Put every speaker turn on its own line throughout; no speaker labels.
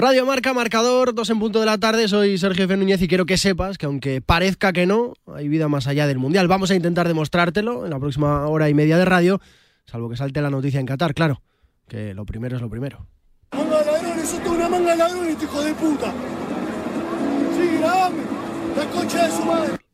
Radio Marca, marcador, dos en punto de la tarde. Soy Sergio F. Núñez y quiero que sepas que aunque parezca que no, hay vida más allá del Mundial. Vamos a intentar demostrártelo en la próxima hora y media de radio, salvo que salte la noticia en Qatar, claro, que lo primero es lo primero.
Manga de ladrones, una manga de ladrones, hijo de puta. Sí. La de su madre.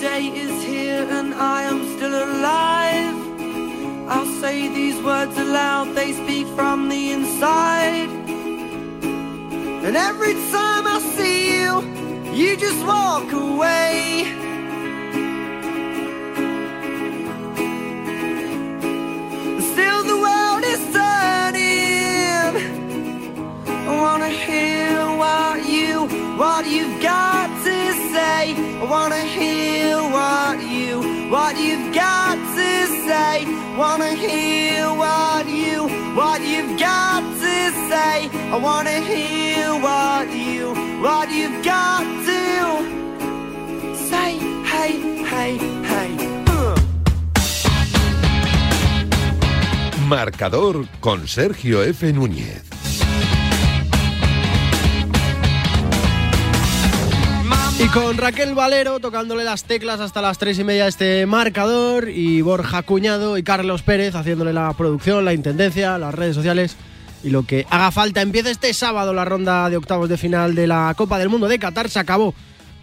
Day is here and I am still alive. I'll say these words aloud, they speak from the inside. And every time I see you, you just walk away. Still, the world is turning. I wanna hear what you, what you've got to say. I wanna hear what you've got to say. Wanna hear what you, what you've got to say. I wanna hear what you, what you've got to say. Hey, hey, hey.
Marcador con Sergio F. Núñez.
Con Raquel Valero tocándole las teclas hasta las tres y media de este marcador y Borja Cuñado y Carlos Pérez haciéndole la producción, la intendencia, las redes sociales y lo que haga falta. Empieza este sábado la ronda de octavos de final de la Copa del Mundo de Qatar. Se acabó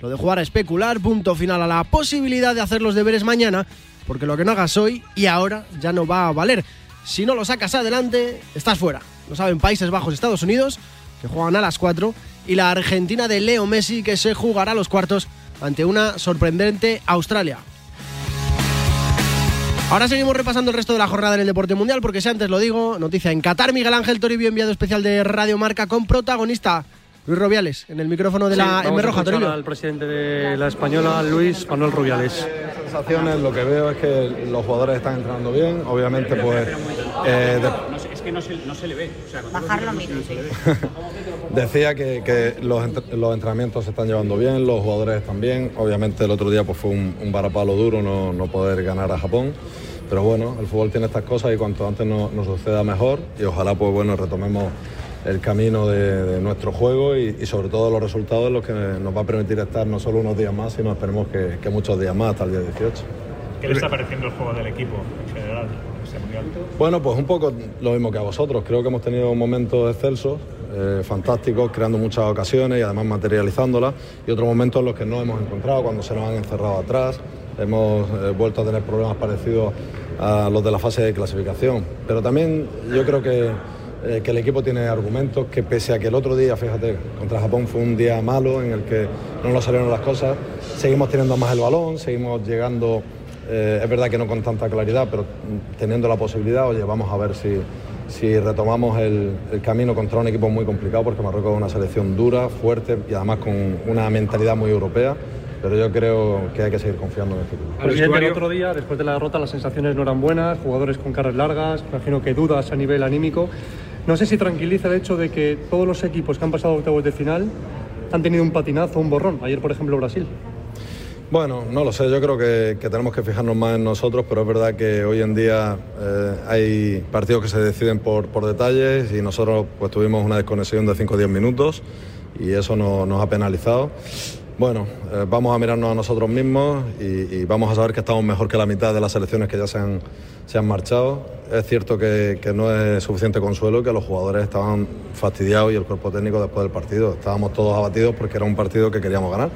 lo de jugar a especular, punto final a la posibilidad de hacer los deberes mañana, porque lo que no hagas hoy y ahora ya no va a valer. Si no lo sacas adelante, estás fuera. Lo saben Países Bajos, Estados Unidos, que juegan a las 4, y la Argentina de Leo Messi, que se jugará los cuartos ante una sorprendente Australia. Ahora seguimos repasando el resto de la jornada en el deporte mundial, porque si antes lo digo, noticia en Qatar, Miguel Ángel Toribio, enviado especial de Radio Marca con protagonista Luis Rubiales, en el micrófono de
Sí,
la M Roja, Toribio.
al presidente de la española, Luis Manuel Rubiales.
sensaciones, lo que veo es que los jugadores están entrenando bien, obviamente pues eh, de-
que no se, no se le ve. O sea,
sí.
decía que, que los, entre- los entrenamientos se están llevando bien, los jugadores están bien, obviamente el otro día pues fue un, un varapalo duro no, no poder ganar a Japón, pero bueno, el fútbol tiene estas cosas y cuanto antes nos nos suceda mejor y ojalá pues bueno retomemos el camino de, de nuestro juego y, y sobre todo los resultados los que nos va a permitir estar no solo unos días más, sino esperemos que, que muchos días más hasta el día 18.
¿Qué le está pareciendo el juego del equipo en general?
Bueno, pues un poco lo mismo que a vosotros. Creo que hemos tenido momentos excelsos, eh, fantásticos, creando muchas ocasiones y además materializándolas. Y otros momentos en los que no hemos encontrado, cuando se nos han encerrado atrás. Hemos eh, vuelto a tener problemas parecidos a los de la fase de clasificación. Pero también yo creo que, eh, que el equipo tiene argumentos que pese a que el otro día, fíjate, contra Japón fue un día malo en el que no nos salieron las cosas, seguimos teniendo más el balón, seguimos llegando eh, es verdad que no con tanta claridad, pero teniendo la posibilidad, oye, vamos a ver si, si retomamos el, el camino contra un equipo muy complicado, porque Marruecos es una selección dura, fuerte y además con una mentalidad muy europea. Pero yo creo que hay que seguir confiando en este equipo.
Presidente, el otro día, después de la derrota, las sensaciones no eran buenas, jugadores con caras largas, me imagino que dudas a nivel anímico. No sé si tranquiliza el hecho de que todos los equipos que han pasado a octavos de final han tenido un patinazo, un borrón. Ayer, por ejemplo, Brasil.
Bueno, no lo sé, yo creo que, tenemos que fijarnos más en nosotros, pero es verdad que hoy en día eh, hay partidos que se deciden por, por detalles y nosotros pues tuvimos una desconexión de 5 o 10 minutos y eso no- nos ha penalizado. Bueno, eh, vamos a mirarnos a nosotros mismos y, y vamos a saber que estamos mejor que la mitad de las selecciones que ya se han, se han marchado. Es cierto que, que no es suficiente consuelo, que los jugadores estaban fastidiados y el cuerpo técnico después del partido. Estábamos todos abatidos porque era un partido que queríamos ganar.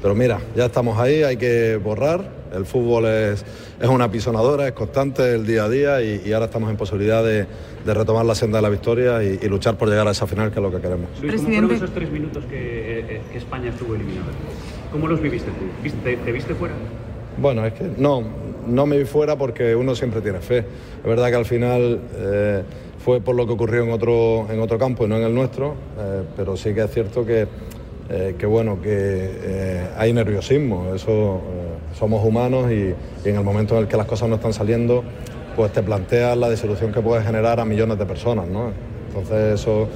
Pero mira, ya estamos ahí, hay que borrar. El fútbol es, es una pisonadora, es constante el día a día y, y ahora estamos en posibilidad de, de retomar la senda de la victoria y, y luchar por llegar a esa final que es lo que queremos.
Luis, ¿cómo fueron esos tres minutos que, eh, que España estuvo eliminada? ¿Cómo los viviste tú? ¿Viste- ¿Te, te viste fuera?
Bueno, es que no, no me vi fuera porque uno siempre tiene fe. Es verdad que al final eh, fue por lo que ocurrió en otro, en otro campo y no en el nuestro, eh, pero sí que es cierto que, eh, que bueno, que hay nerviosismo, eso somos humanos y, en el momento en el que las cosas no están saliendo, pues te planteas la disolución que puede generar a millones de personas, ¿no? Entonces eso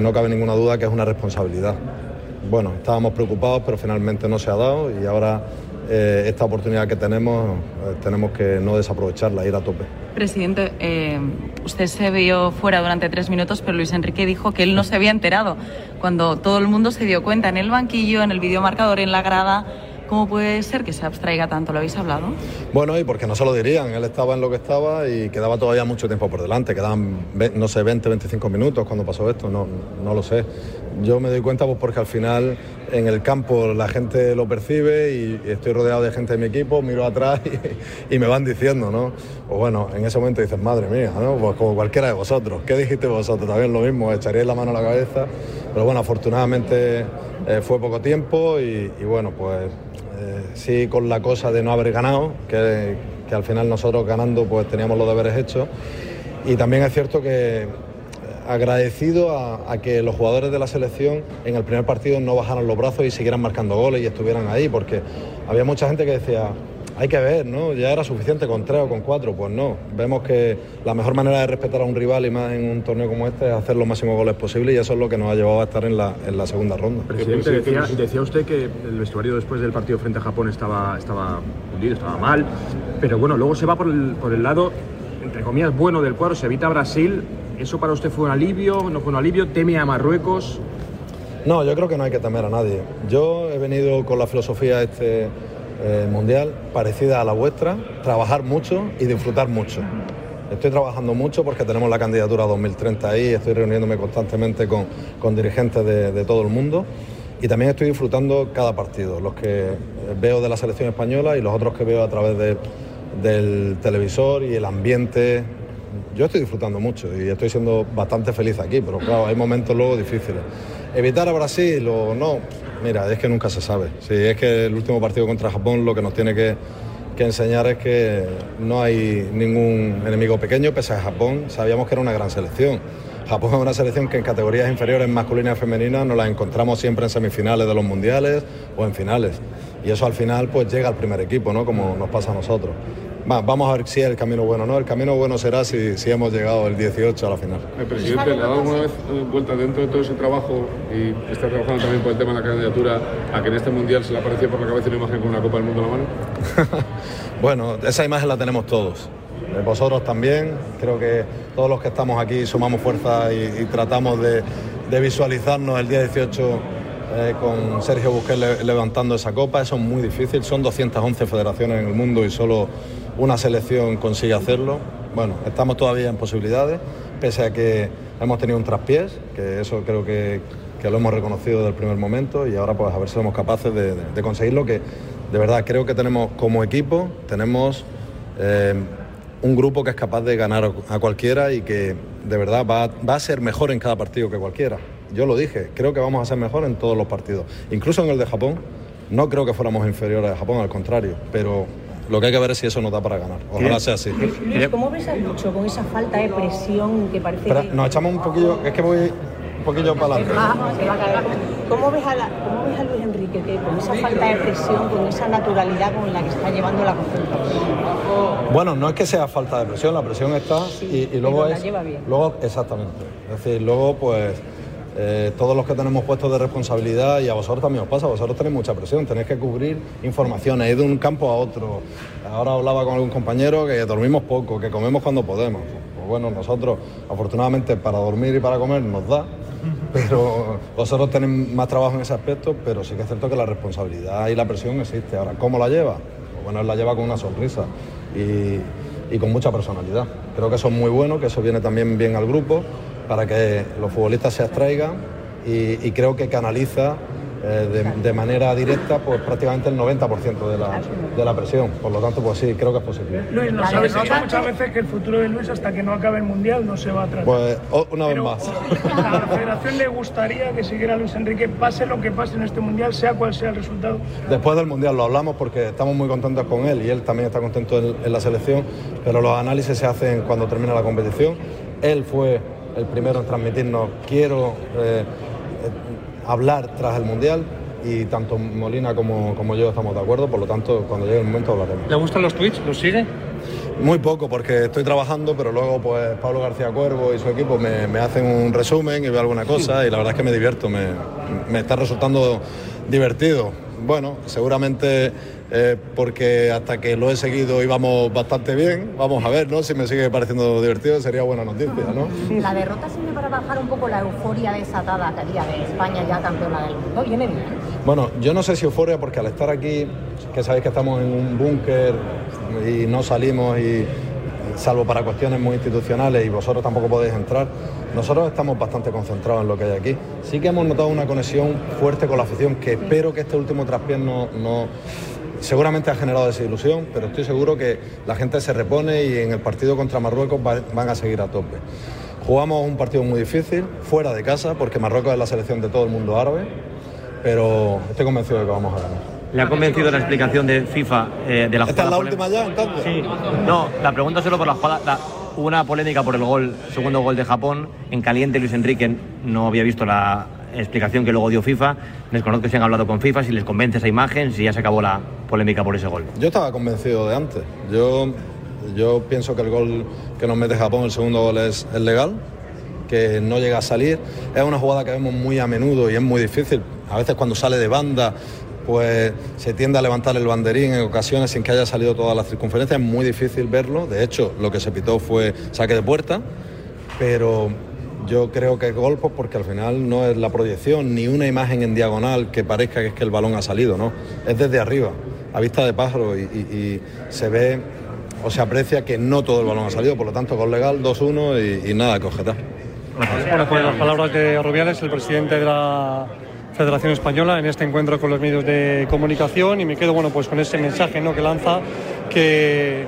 no cabe ninguna duda que es una responsabilidad. bueno, estábamos preocupados, pero finalmente no se ha dado y ahora eh, esta oportunidad que tenemos eh, tenemos que no desaprovecharla, ir a tope.
Presidente, eh, usted se vio fuera durante tres minutos, pero Luis Enrique dijo que él no se había enterado cuando todo el mundo se dio cuenta en el banquillo, en el videomarcador, en la grada. ¿Cómo puede ser que se abstraiga tanto? ¿Lo habéis hablado?
Bueno, y porque no se lo dirían, él estaba en lo que estaba y quedaba todavía mucho tiempo por delante, quedaban, no sé, 20, 25 minutos cuando pasó esto, no, no lo sé. Yo me doy cuenta pues porque al final en el campo la gente lo percibe y, estoy rodeado de gente de mi equipo, miro atrás y, me van diciendo, ¿no? Pues bueno, en ese momento dices, madre mía, ¿no? Pues como cualquiera de vosotros, ¿qué dijiste vosotros? También lo mismo, echaríais la mano a la cabeza, pero bueno, afortunadamente eh, fue poco tiempo y, bueno, pues eh, sí con la cosa de no haber ganado, que, que al final nosotros ganando pues teníamos los deberes hechos. Y también es cierto que eh, agradecido a que los jugadores de la selección en el primer partido no bajaran los brazos y siguieran marcando goles y estuvieran ahí, porque había mucha gente que decía, hay que ver, ¿no? Ya era suficiente con tres o con cuatro, pues no. Vemos que la mejor manera de respetar a un rival y más en un torneo como este es hacer los máximos goles posibles y eso es lo que nos ha llevado a estar en la, en la segunda ronda.
Presidente, decía, decía usted que el vestuario después del partido frente a Japón estaba, estaba hundido, estaba mal, pero bueno, luego se va por el, por el lado, entre comillas, bueno del cuadro, se evita Brasil. ¿Eso para usted fue un alivio? ¿No fue un alivio? ¿Teme a Marruecos?
No, yo creo que no hay que temer a nadie. Yo he venido con la filosofía este eh, mundial parecida a la vuestra, trabajar mucho y disfrutar mucho. Estoy trabajando mucho porque tenemos la candidatura 2030 ahí, estoy reuniéndome constantemente con, con dirigentes de, todo el mundo y también estoy disfrutando cada partido, los que veo de la selección española y los otros que veo a través de- del televisor y el ambiente. Yo estoy disfrutando mucho y estoy siendo bastante feliz aquí, pero claro, hay momentos luego difíciles. Evitar a Brasil o no, mira, es que nunca se sabe. Si es que el último partido contra Japón lo que nos tiene que, enseñar es que no hay ningún enemigo pequeño, pese a Japón, sabíamos que era una gran selección. Japón es una selección que en categorías inferiores masculina y femenina nos la encontramos siempre en semifinales de los mundiales o en finales. Y eso al final pues llega al primer equipo, ¿no? Como nos pasa a nosotros. Va, vamos a ver si es el camino bueno o no. El camino bueno será si, si hemos llegado el 18 a la final.
El presidente, ¿le ha dado alguna vez eh, vuelta dentro de todo ese trabajo y está trabajando también por el tema de la candidatura a que en este mundial se le aparecía por la cabeza una imagen con una Copa del Mundo en la mano?
Bueno, esa imagen la tenemos todos. Eh, Vosotros también. Creo que todos los que estamos aquí sumamos fuerza y, y tratamos de, de visualizarnos el día 18 eh, con Sergio Busquets le- levantando esa copa. Eso es muy difícil. Son 211 federaciones en el mundo y solo una selección consigue hacerlo. Bueno, estamos todavía en posibilidades, pese a que hemos tenido un traspiés, que eso creo que, lo hemos reconocido desde el primer momento y ahora pues a ver si somos capaces de conseguirlo, que de verdad creo que tenemos como equipo, tenemos eh, un grupo que es capaz de ganar a cualquiera y que de verdad va, va a ser mejor en cada partido que cualquiera. Yo lo dije, creo que vamos a ser mejor en todos los partidos, incluso en el de Japón. No creo que fuéramos inferiores a Japón, al contrario, pero lo que hay que ver es si eso nos da para ganar. Ojalá sea así.
Luis, ¿cómo ves a Lucho con esa falta de presión que parece
Espera,
que...
nos echamos un poquillo, es que voy un poquillo para adelante.
Ah, se va a caer. ¿Cómo ves, a la- ¿Cómo ves a Luis Enrique que con esa falta de presión, con esa naturalidad con la que está llevando la concentración?
Bueno, no es que sea falta de presión, la presión está y, y luego
pero la
es.
lleva bien.
Luego, exactamente. Es decir, luego, pues. Eh, todos los que tenemos puestos de responsabilidad y a vosotros también os pasa, vosotros tenéis mucha presión, tenéis que cubrir informaciones, ir de un campo a otro. Ahora hablaba con algún compañero que dormimos poco, que comemos cuando podemos. Pues bueno, nosotros afortunadamente para dormir y para comer nos da, pero vosotros tenéis más trabajo en ese aspecto, pero sí que es cierto que la responsabilidad y la presión existe. Ahora, ¿cómo la lleva? Pues bueno, él la lleva con una sonrisa y, y con mucha personalidad. Creo que eso es muy bueno, que eso viene también bien al grupo para que los futbolistas se abstraigan y, y creo que canaliza eh, de, de manera directa pues prácticamente el 90% de la, de la presión. Por lo tanto, pues sí, creo que es posible.
Luis, nos habéis dicho muchas veces que el futuro de Luis hasta que no acabe el Mundial no se va a tratar.
Pues una vez
Pero
más.
a la federación le gustaría que siguiera Luis Enrique, pase lo que pase en este Mundial, sea cual sea el resultado.
Después del Mundial lo hablamos porque estamos muy contentos con él y él también está contento en, en la selección, pero los análisis se hacen cuando termina la competición. Él fue el primero en transmitirnos, quiero eh, eh, hablar tras el Mundial y tanto Molina como, como yo estamos de acuerdo, por lo tanto cuando llegue el momento hablaremos.
¿Le gustan los tweets? ¿Los sigue?
Muy poco porque estoy trabajando, pero luego pues Pablo García Cuervo y su equipo me, me hacen un resumen y veo alguna cosa y la verdad es que me divierto, me, me está resultando divertido. Bueno, seguramente eh, porque hasta que lo he seguido íbamos bastante bien. Vamos a ver, ¿no? Si me sigue pareciendo divertido sería buena noticia, ¿no?
La derrota sirve para bajar un poco la euforia desatada que había de España ya campeona del mundo. Viene bien.
Bueno, yo no sé si euforia porque al estar aquí, que sabéis que estamos en un búnker y no salimos y salvo para cuestiones muy institucionales y vosotros tampoco podéis entrar, nosotros estamos bastante concentrados en lo que hay aquí. Sí que hemos notado una conexión fuerte con la afición que espero que este último traspiés no, no seguramente ha generado desilusión, pero estoy seguro que la gente se repone y en el partido contra Marruecos va- van a seguir a tope. Jugamos un partido muy difícil, fuera de casa, porque Marruecos es la selección de todo el mundo árabe, pero estoy convencido de que vamos a ganar.
¿Le ha convencido la explicación de FIFA eh, de la
¿Esta es la última ya, entonces?
Sí. No, la pregunta solo por la jugada. la- hubo una polémica por el gol, segundo gol de Japón. En caliente Luis Enrique no había visto la explicación que luego dio FIFA. Desconozco si han hablado con FIFA, si les convence esa imagen, si ya se acabó la polémica por ese gol.
Yo estaba convencido de antes. Yo, yo pienso que el gol que nos mete Japón, el segundo gol, es, es legal, que no llega a salir. Es una jugada que vemos muy a menudo y es muy difícil. A veces cuando sale de banda, pues se tiende a levantar el banderín en ocasiones sin que haya salido todas las circunferencias. Es muy difícil verlo. De hecho, lo que se pitó fue saque de puerta, pero yo creo que es gol pues, porque al final no es la proyección ni una imagen en diagonal que parezca que es que el balón ha salido, no. Es desde arriba, a vista de pájaro y, se ve o se aprecia que no todo el balón ha salido, por lo tanto gol legal 2-1 y, y nada que objetar.
Bueno, pues las palabras de Rubiales, el presidente de la Federación Española, en este encuentro con los medios de comunicación y me quedo bueno, pues con ese mensaje ¿no? que lanza que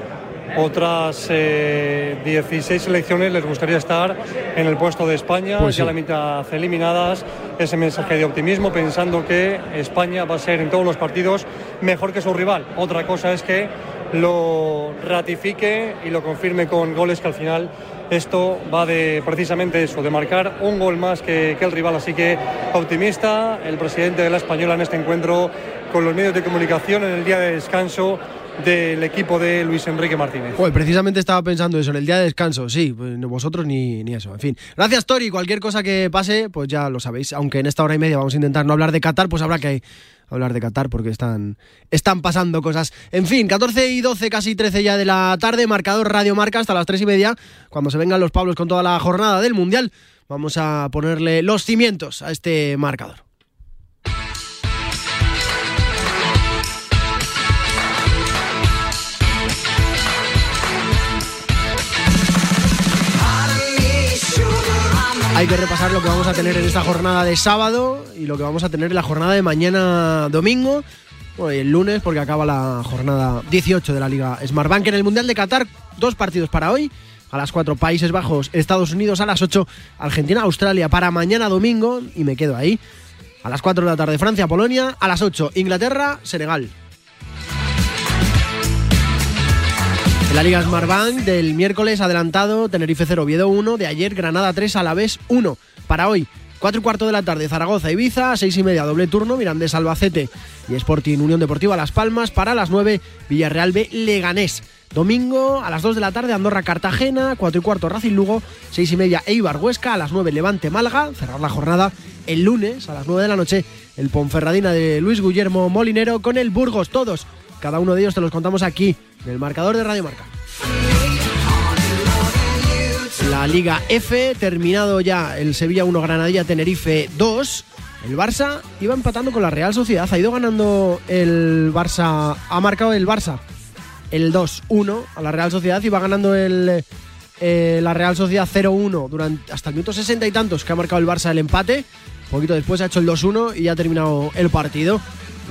otras eh, 16 selecciones les gustaría estar en el puesto de España,
Pues
ya
sí.
la mitad eliminadas, ese mensaje de optimismo pensando que España va a ser en todos los partidos mejor que su rival. Otra cosa es que lo ratifique y lo confirme con goles que al final esto va de precisamente eso, de marcar un gol más que, que el rival. Así que optimista el presidente de la Española en este encuentro con los medios de comunicación en el día de descanso del equipo de Luis Enrique Martínez.
Joder, precisamente estaba pensando eso, en el día de descanso, sí, pues vosotros ni, ni eso, en fin. Gracias, Tori, cualquier cosa que pase, pues ya lo sabéis, aunque en esta hora y media vamos a intentar no hablar de Qatar, pues habrá que hablar de Qatar porque están, están pasando cosas. En fin, 14 y 12, casi 13 ya de la tarde, marcador Radio Marca hasta las 3 y media, cuando se vengan los Pablos con toda la jornada del Mundial, vamos a ponerle los cimientos a este marcador. Hay que repasar lo que vamos a tener en esta jornada de sábado y lo que vamos a tener en la jornada de mañana domingo. Bueno, y el lunes, porque acaba la jornada 18 de la Liga Smartbank en el Mundial de Qatar. Dos partidos para hoy. A las 4 Países Bajos, Estados Unidos. A las 8 Argentina, Australia. Para mañana domingo, y me quedo ahí. A las 4 de la tarde Francia, Polonia. A las 8 Inglaterra, Senegal. La Liga Smartbank del miércoles adelantado Tenerife 0 Oviedo 1, de ayer Granada 3 Alavés 1. Para hoy, 4 y cuarto de la tarde Zaragoza Ibiza, 6 y media doble turno Mirandés Albacete y Sporting Unión Deportiva Las Palmas. Para las 9 Villarreal B Leganés. Domingo a las 2 de la tarde Andorra Cartagena, 4 y cuarto Racing Lugo, 6 y media Eibar Huesca, a las 9 Levante Málaga, cerrar la jornada el lunes a las 9 de la noche el Ponferradina de Luis Guillermo Molinero con el Burgos, todos, cada uno de ellos te los contamos aquí en el marcador de Radio Marca. La Liga F, terminado ya el Sevilla 1 Granadilla Tenerife 2. El Barça iba empatando con la Real Sociedad, ha ido ganando el Barça, ha marcado el Barça el 2-1 a la Real Sociedad y va ganando el, eh, la Real Sociedad 0-1 durante hasta el minuto 60 y tantos que ha marcado el Barça el empate. Un poquito después ha hecho el 2-1 y ya ha terminado el partido.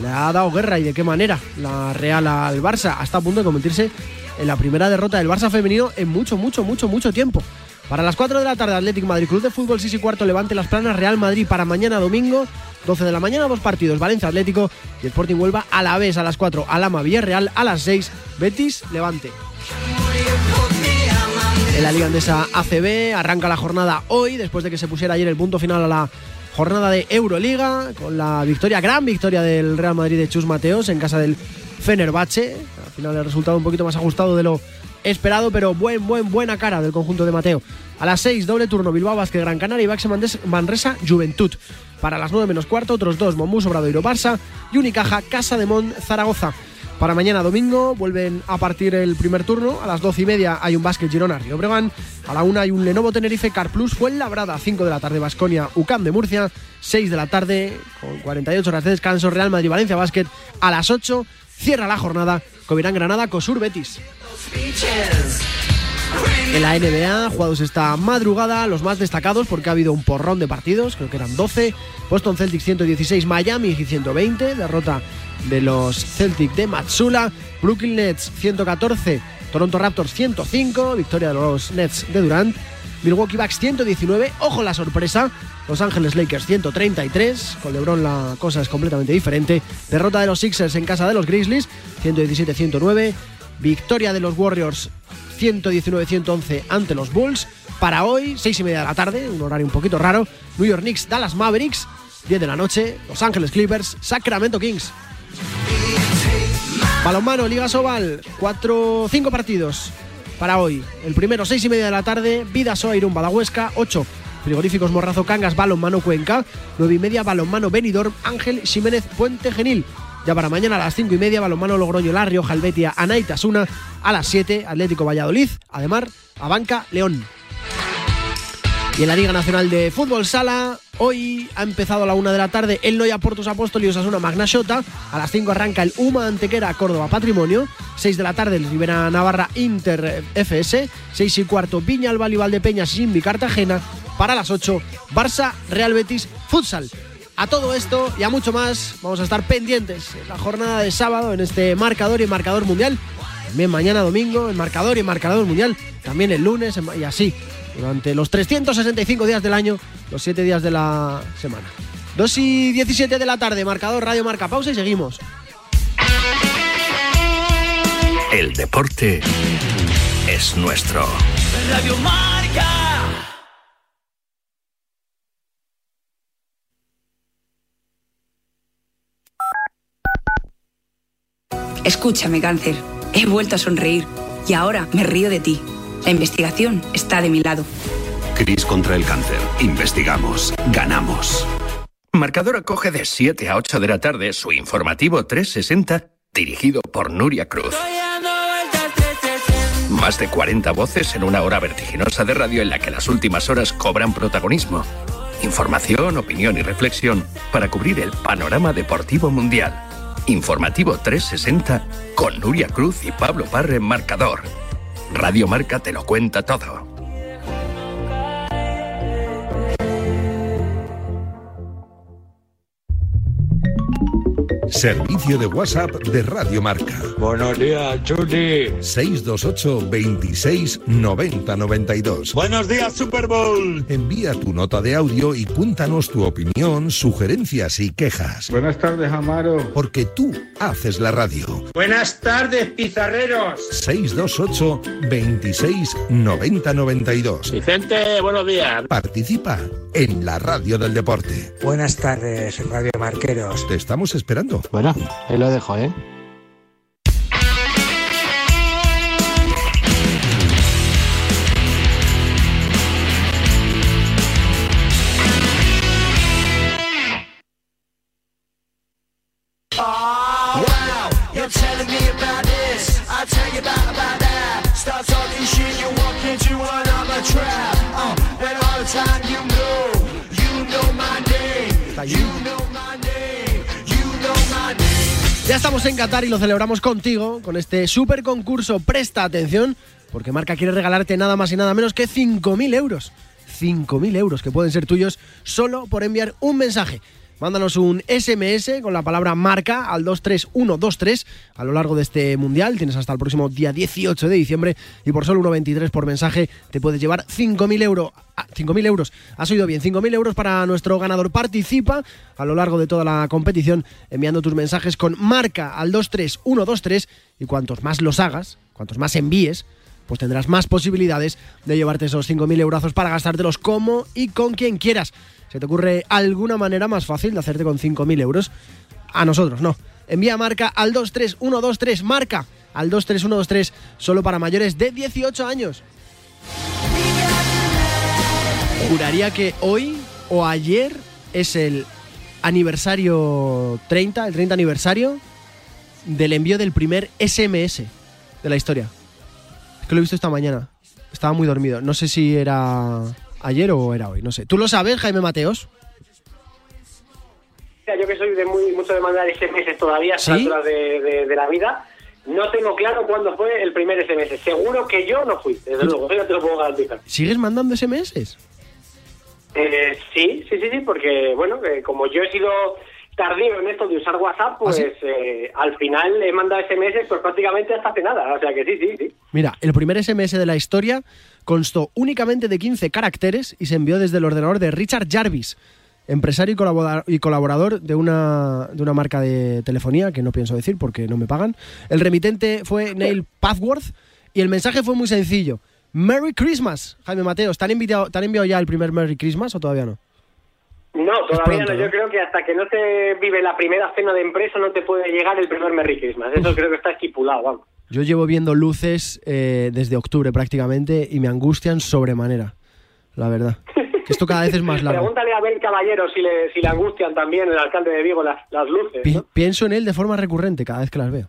Le ha dado guerra y de qué manera la Real al Barça hasta a punto de convertirse en la primera derrota del Barça femenino en mucho, mucho, mucho, mucho tiempo. Para las 4 de la tarde, Atlético Madrid, Club de Fútbol 6 y cuarto, Levante Las Planas, Real Madrid para mañana domingo, 12 de la mañana, dos partidos, Valencia Atlético y Sporting Huelva a la vez a las 4, Alama Villarreal a las 6, Betis Levante. En la Liga Andesa ACB arranca la jornada hoy, después de que se pusiera ayer el punto final a la jornada de Euroliga, con la victoria, gran victoria del Real Madrid de Chus Mateos en casa del Fenerbahce. Al final el resultado un poquito más ajustado de lo esperado, pero buen, buen, buena cara del conjunto de Mateo. A las 6, doble turno, Bilbao Basket Gran Canaria y Baxi Manresa Juventud. Para las 9 menos cuarto, otros dos, Mombús Obradoiro Barça y Unicaja Casa de Mon Zaragoza. Para mañana domingo vuelven a partir el primer turno. A las 12 y media hay un básquet Girona Río Bregan. A la 1 hay un Lenovo Tenerife Car Plus Fuenlabrada. 5 de la tarde Basconia UCAM de Murcia. 6 de la tarde con 48 horas de descanso Real Madrid Valencia Básquet. A las 8 cierra la jornada Covirán Granada Cosur Betis. En la NBA, jugados esta madrugada, los más destacados porque ha habido un porrón de partidos, creo que eran 12. Boston Celtics 116, Miami 120, derrota de los Celtics de Matsula. Brooklyn Nets 114, Toronto Raptors 105, victoria de los Nets de Durant. Milwaukee Bucks 119, ojo la sorpresa, Los Ángeles Lakers 133, con LeBron la cosa es completamente diferente. Derrota de los Sixers en casa de los Grizzlies 117-109, victoria de los Warriors 119-111 ante los Bulls. Para hoy, 6 y media de la tarde, un horario un poquito raro, New York Knicks, Dallas Mavericks, 10 de la noche, Los Ángeles Clippers, Sacramento Kings. Balonmano, Liga Sobal, 4, 5 partidos para hoy. El primero, 6 y media de la tarde, Vidasoa, Irún, Badahuesca, 8. Frigoríficos Morrazo Cangas, Balonmano Cuenca, 9 y media, Balonmano Benidorm, Ángel Jiménez, Puente Genil. Ya para mañana a las 5 y media, Balonmano Logroño, La Rioja, Albetia, Anaitasuna. A las 7, Atlético Valladolid, Ademar, Abanca, León. Y en la Liga Nacional de Fútbol Sala, hoy ha empezado a la 1 de la tarde el Noia Portus Apóstol y Osasuna Magna Xota. A las 5 arranca el Uma Antequera Córdoba Patrimonio. 6 de la tarde el Rivera Navarra Inter FS. 6 y cuarto Viña Albal de Peña Simbi Cartagena. Para las 8 Barça Real Betis Futsal. A todo esto y a mucho más vamos a estar pendientes en la jornada de sábado en este marcador y marcador mundial. También mañana domingo en marcador y marcador mundial. También el lunes y así. Durante los 365 días del año, los 7 días de la semana. 2 y 17 de la tarde, marcador Radio Marca. Pausa y seguimos.
El deporte es nuestro.
Radio Marca.
Escúchame, cáncer. He vuelto a sonreír y ahora me río de ti. La investigación está de mi lado.
Cris contra el cáncer. Investigamos. Ganamos. Marcador acoge de 7 a 8 de la tarde su informativo 360 dirigido por Nuria Cruz. Más de 40 voces en una hora vertiginosa de radio en la que las últimas horas cobran protagonismo. Información, opinión y reflexión para cubrir el panorama deportivo mundial. Informativo 360 con Nuria Cruz y Pablo Parre en Marcador. Radio Marca te lo cuenta todo.
Servicio de WhatsApp de Radio Marca.
Buenos días, Chuli.
628 26 90 92.
Buenos días, Super Bowl.
Envía tu nota de audio y cuéntanos tu opinión, sugerencias y quejas.
Buenas tardes, Amaro.
Porque tú haces la radio.
Buenas tardes, pizarreros.
628 26 90 92.
Vicente, buenos días.
Participa en la radio del deporte.
Buenas tardes, Radio Marqueros.
Te estamos esperando.
Bueno, ahí lo dejo, ¿eh?
Ya estamos en Qatar y lo celebramos contigo con este super concurso. Presta atención, porque Marca quiere regalarte nada más y nada menos que 5.000 euros. 5.000 euros que pueden ser tuyos solo por enviar un mensaje. Mándanos un SMS con la palabra marca al 23123 a lo largo de este mundial. Tienes hasta el próximo día 18 de diciembre y por solo 1,23 por mensaje te puedes llevar 5.000 euros. 5.000 euros. Has oído bien, 5.000 euros para nuestro ganador. Participa a lo largo de toda la competición enviando tus mensajes con marca al 23123 y cuantos más los hagas, cuantos más envíes, pues tendrás más posibilidades de llevarte esos 5.000 eurazos para gastártelos como y con quien quieras. ¿Se te ocurre alguna manera más fácil de hacerte con 5.000 euros? A nosotros, no. Envía marca al 23123, marca al 23123 solo para mayores de 18 años. Juraría que hoy o ayer es el aniversario 30, el 30 aniversario del envío del primer SMS de la historia. Es que lo he visto esta mañana. Estaba muy dormido. No sé si era ayer o era hoy, no sé. ¿Tú lo sabes, Jaime Mateos?
Yo que soy de muy, mucho de mandar SMS todavía a
¿Sí?
alturas de, de- de la vida, no tengo claro cuándo fue el primer SMS. Seguro que yo no fui, desde luego, ya te lo puedo garantizar.
¿Sigues mandando SMS?
Eh, sí, sí, sí, sí, porque, bueno, eh, como yo he sido tardío en esto de usar WhatsApp, pues
¿Ah, sí?
eh, al final he mandado SMS pues prácticamente hasta hace nada. O sea que sí, sí, sí.
Mira, el primer SMS de la historia constó únicamente de 15 caracteres y se envió desde el ordenador de Richard Jarvis, empresario y, colabora- y colaborador de una, de una marca de telefonía que no pienso decir porque no me pagan. El remitente fue Neil Pathworth y el mensaje fue muy sencillo. Merry Christmas, Jaime Mateos. ¿Te han, enviado, ¿Te han enviado ya el primer Merry Christmas o todavía no?
No, todavía
pronto,
no. Yo
¿no?
creo que hasta que no te vive la primera cena de empresa no te puede llegar el primer Merry Christmas. Eso creo que está estipulado, vamos.
Yo llevo viendo luces eh, desde octubre prácticamente y me angustian sobremanera, la verdad. Que esto cada vez es más largo.
Pregúntale a Ben Caballero si le, si le angustian también el alcalde de Vigo las, las luces.
Pi-
¿no?
pienso en él de forma recurrente cada vez que las veo.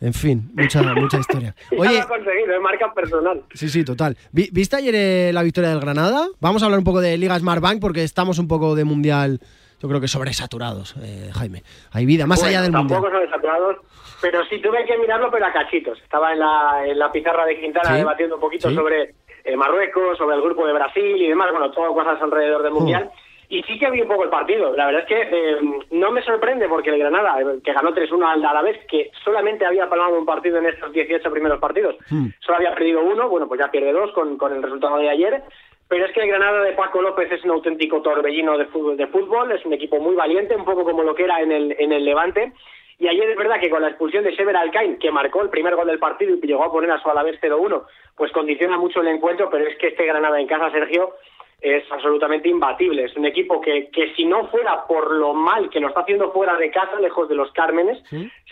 En fin, mucha, mucha historia.
Ya lo
Oye,
ha conseguido, es marca personal.
sí, sí, total. Vi- ¿Viste ayer eh, la victoria del Granada? Vamos a hablar un poco de Liga Smart Bank porque estamos un poco de mundial, yo creo que sobresaturados, eh, Jaime. Hay vida, más
Bueno,
allá del mundial.
Tampoco son desaturados, pero sí tuve que mirarlo, pero a cachitos. Estaba en la, en la pizarra de Quintana
Sí,
debatiendo un poquito
sí.
sobre eh, Marruecos, sobre el grupo de Brasil y demás, bueno, todo cosas alrededor del Mundial. Y sí que vi un poco el partido. La verdad es que eh, no me sorprende porque el Granada, eh, que ganó 3-1 al Alavés, que solamente había palmado un partido en estos 18 primeros partidos, solo había perdido uno, bueno, pues ya pierde dos con, con el resultado de ayer. Pero es que el Granada de Paco López es un auténtico torbellino de fútbol, de fútbol, es un equipo muy valiente, un poco como lo que era en el, en el Levante. Y ayer es verdad que con la expulsión de Sever Alcain, que marcó el primer gol del partido y llegó a poner a su Alavés 0-1, pues condiciona mucho el encuentro, pero es que este Granada en casa, Sergio, es absolutamente imbatible. Es un equipo que, que si no fuera por lo mal que lo está haciendo fuera de casa, lejos de los Cármenes,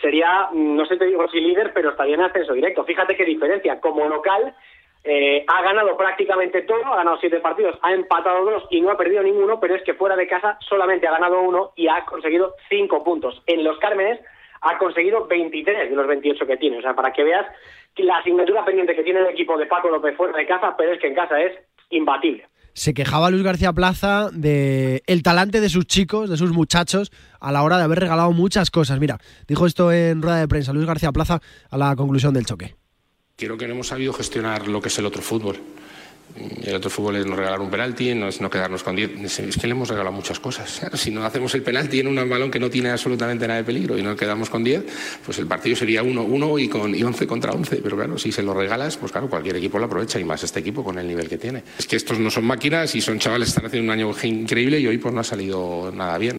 sería, mm, no sé te digo si líder, pero estaría en ascenso directo. Fíjate qué diferencia. Como local, eh, ha ganado prácticamente todo, ha ganado siete partidos, ha empatado dos y no ha perdido ninguno, pero es que fuera de casa solamente ha ganado uno y ha conseguido cinco puntos. En los Cármenes ha conseguido 23 de los 28 que tiene. O sea, para que veas la asignatura pendiente que tiene el equipo de Paco López fuera de casa, pero es que en casa es imbatible.
Se quejaba Luis García Plaza de el talante de sus chicos, de sus muchachos, a la hora de haber regalado muchas cosas. Mira, dijo esto en rueda de prensa Luis García Plaza a la conclusión del choque.
Creo que no hemos sabido gestionar lo que es el otro fútbol. El otro fútbol es no regalar un penalti, no es no quedarnos con 10. Es que le hemos regalado muchas cosas. Si no hacemos el penalti en un balón que no tiene absolutamente nada de peligro y no quedamos con 10, pues el partido sería 1-1 y con y 11 contra 11. Pero claro, si se lo regalas, pues claro, cualquier equipo lo aprovecha y más este equipo con el nivel que tiene. Es que estos no son máquinas y son chavales que están haciendo un año increíble y hoy pues no ha salido nada bien.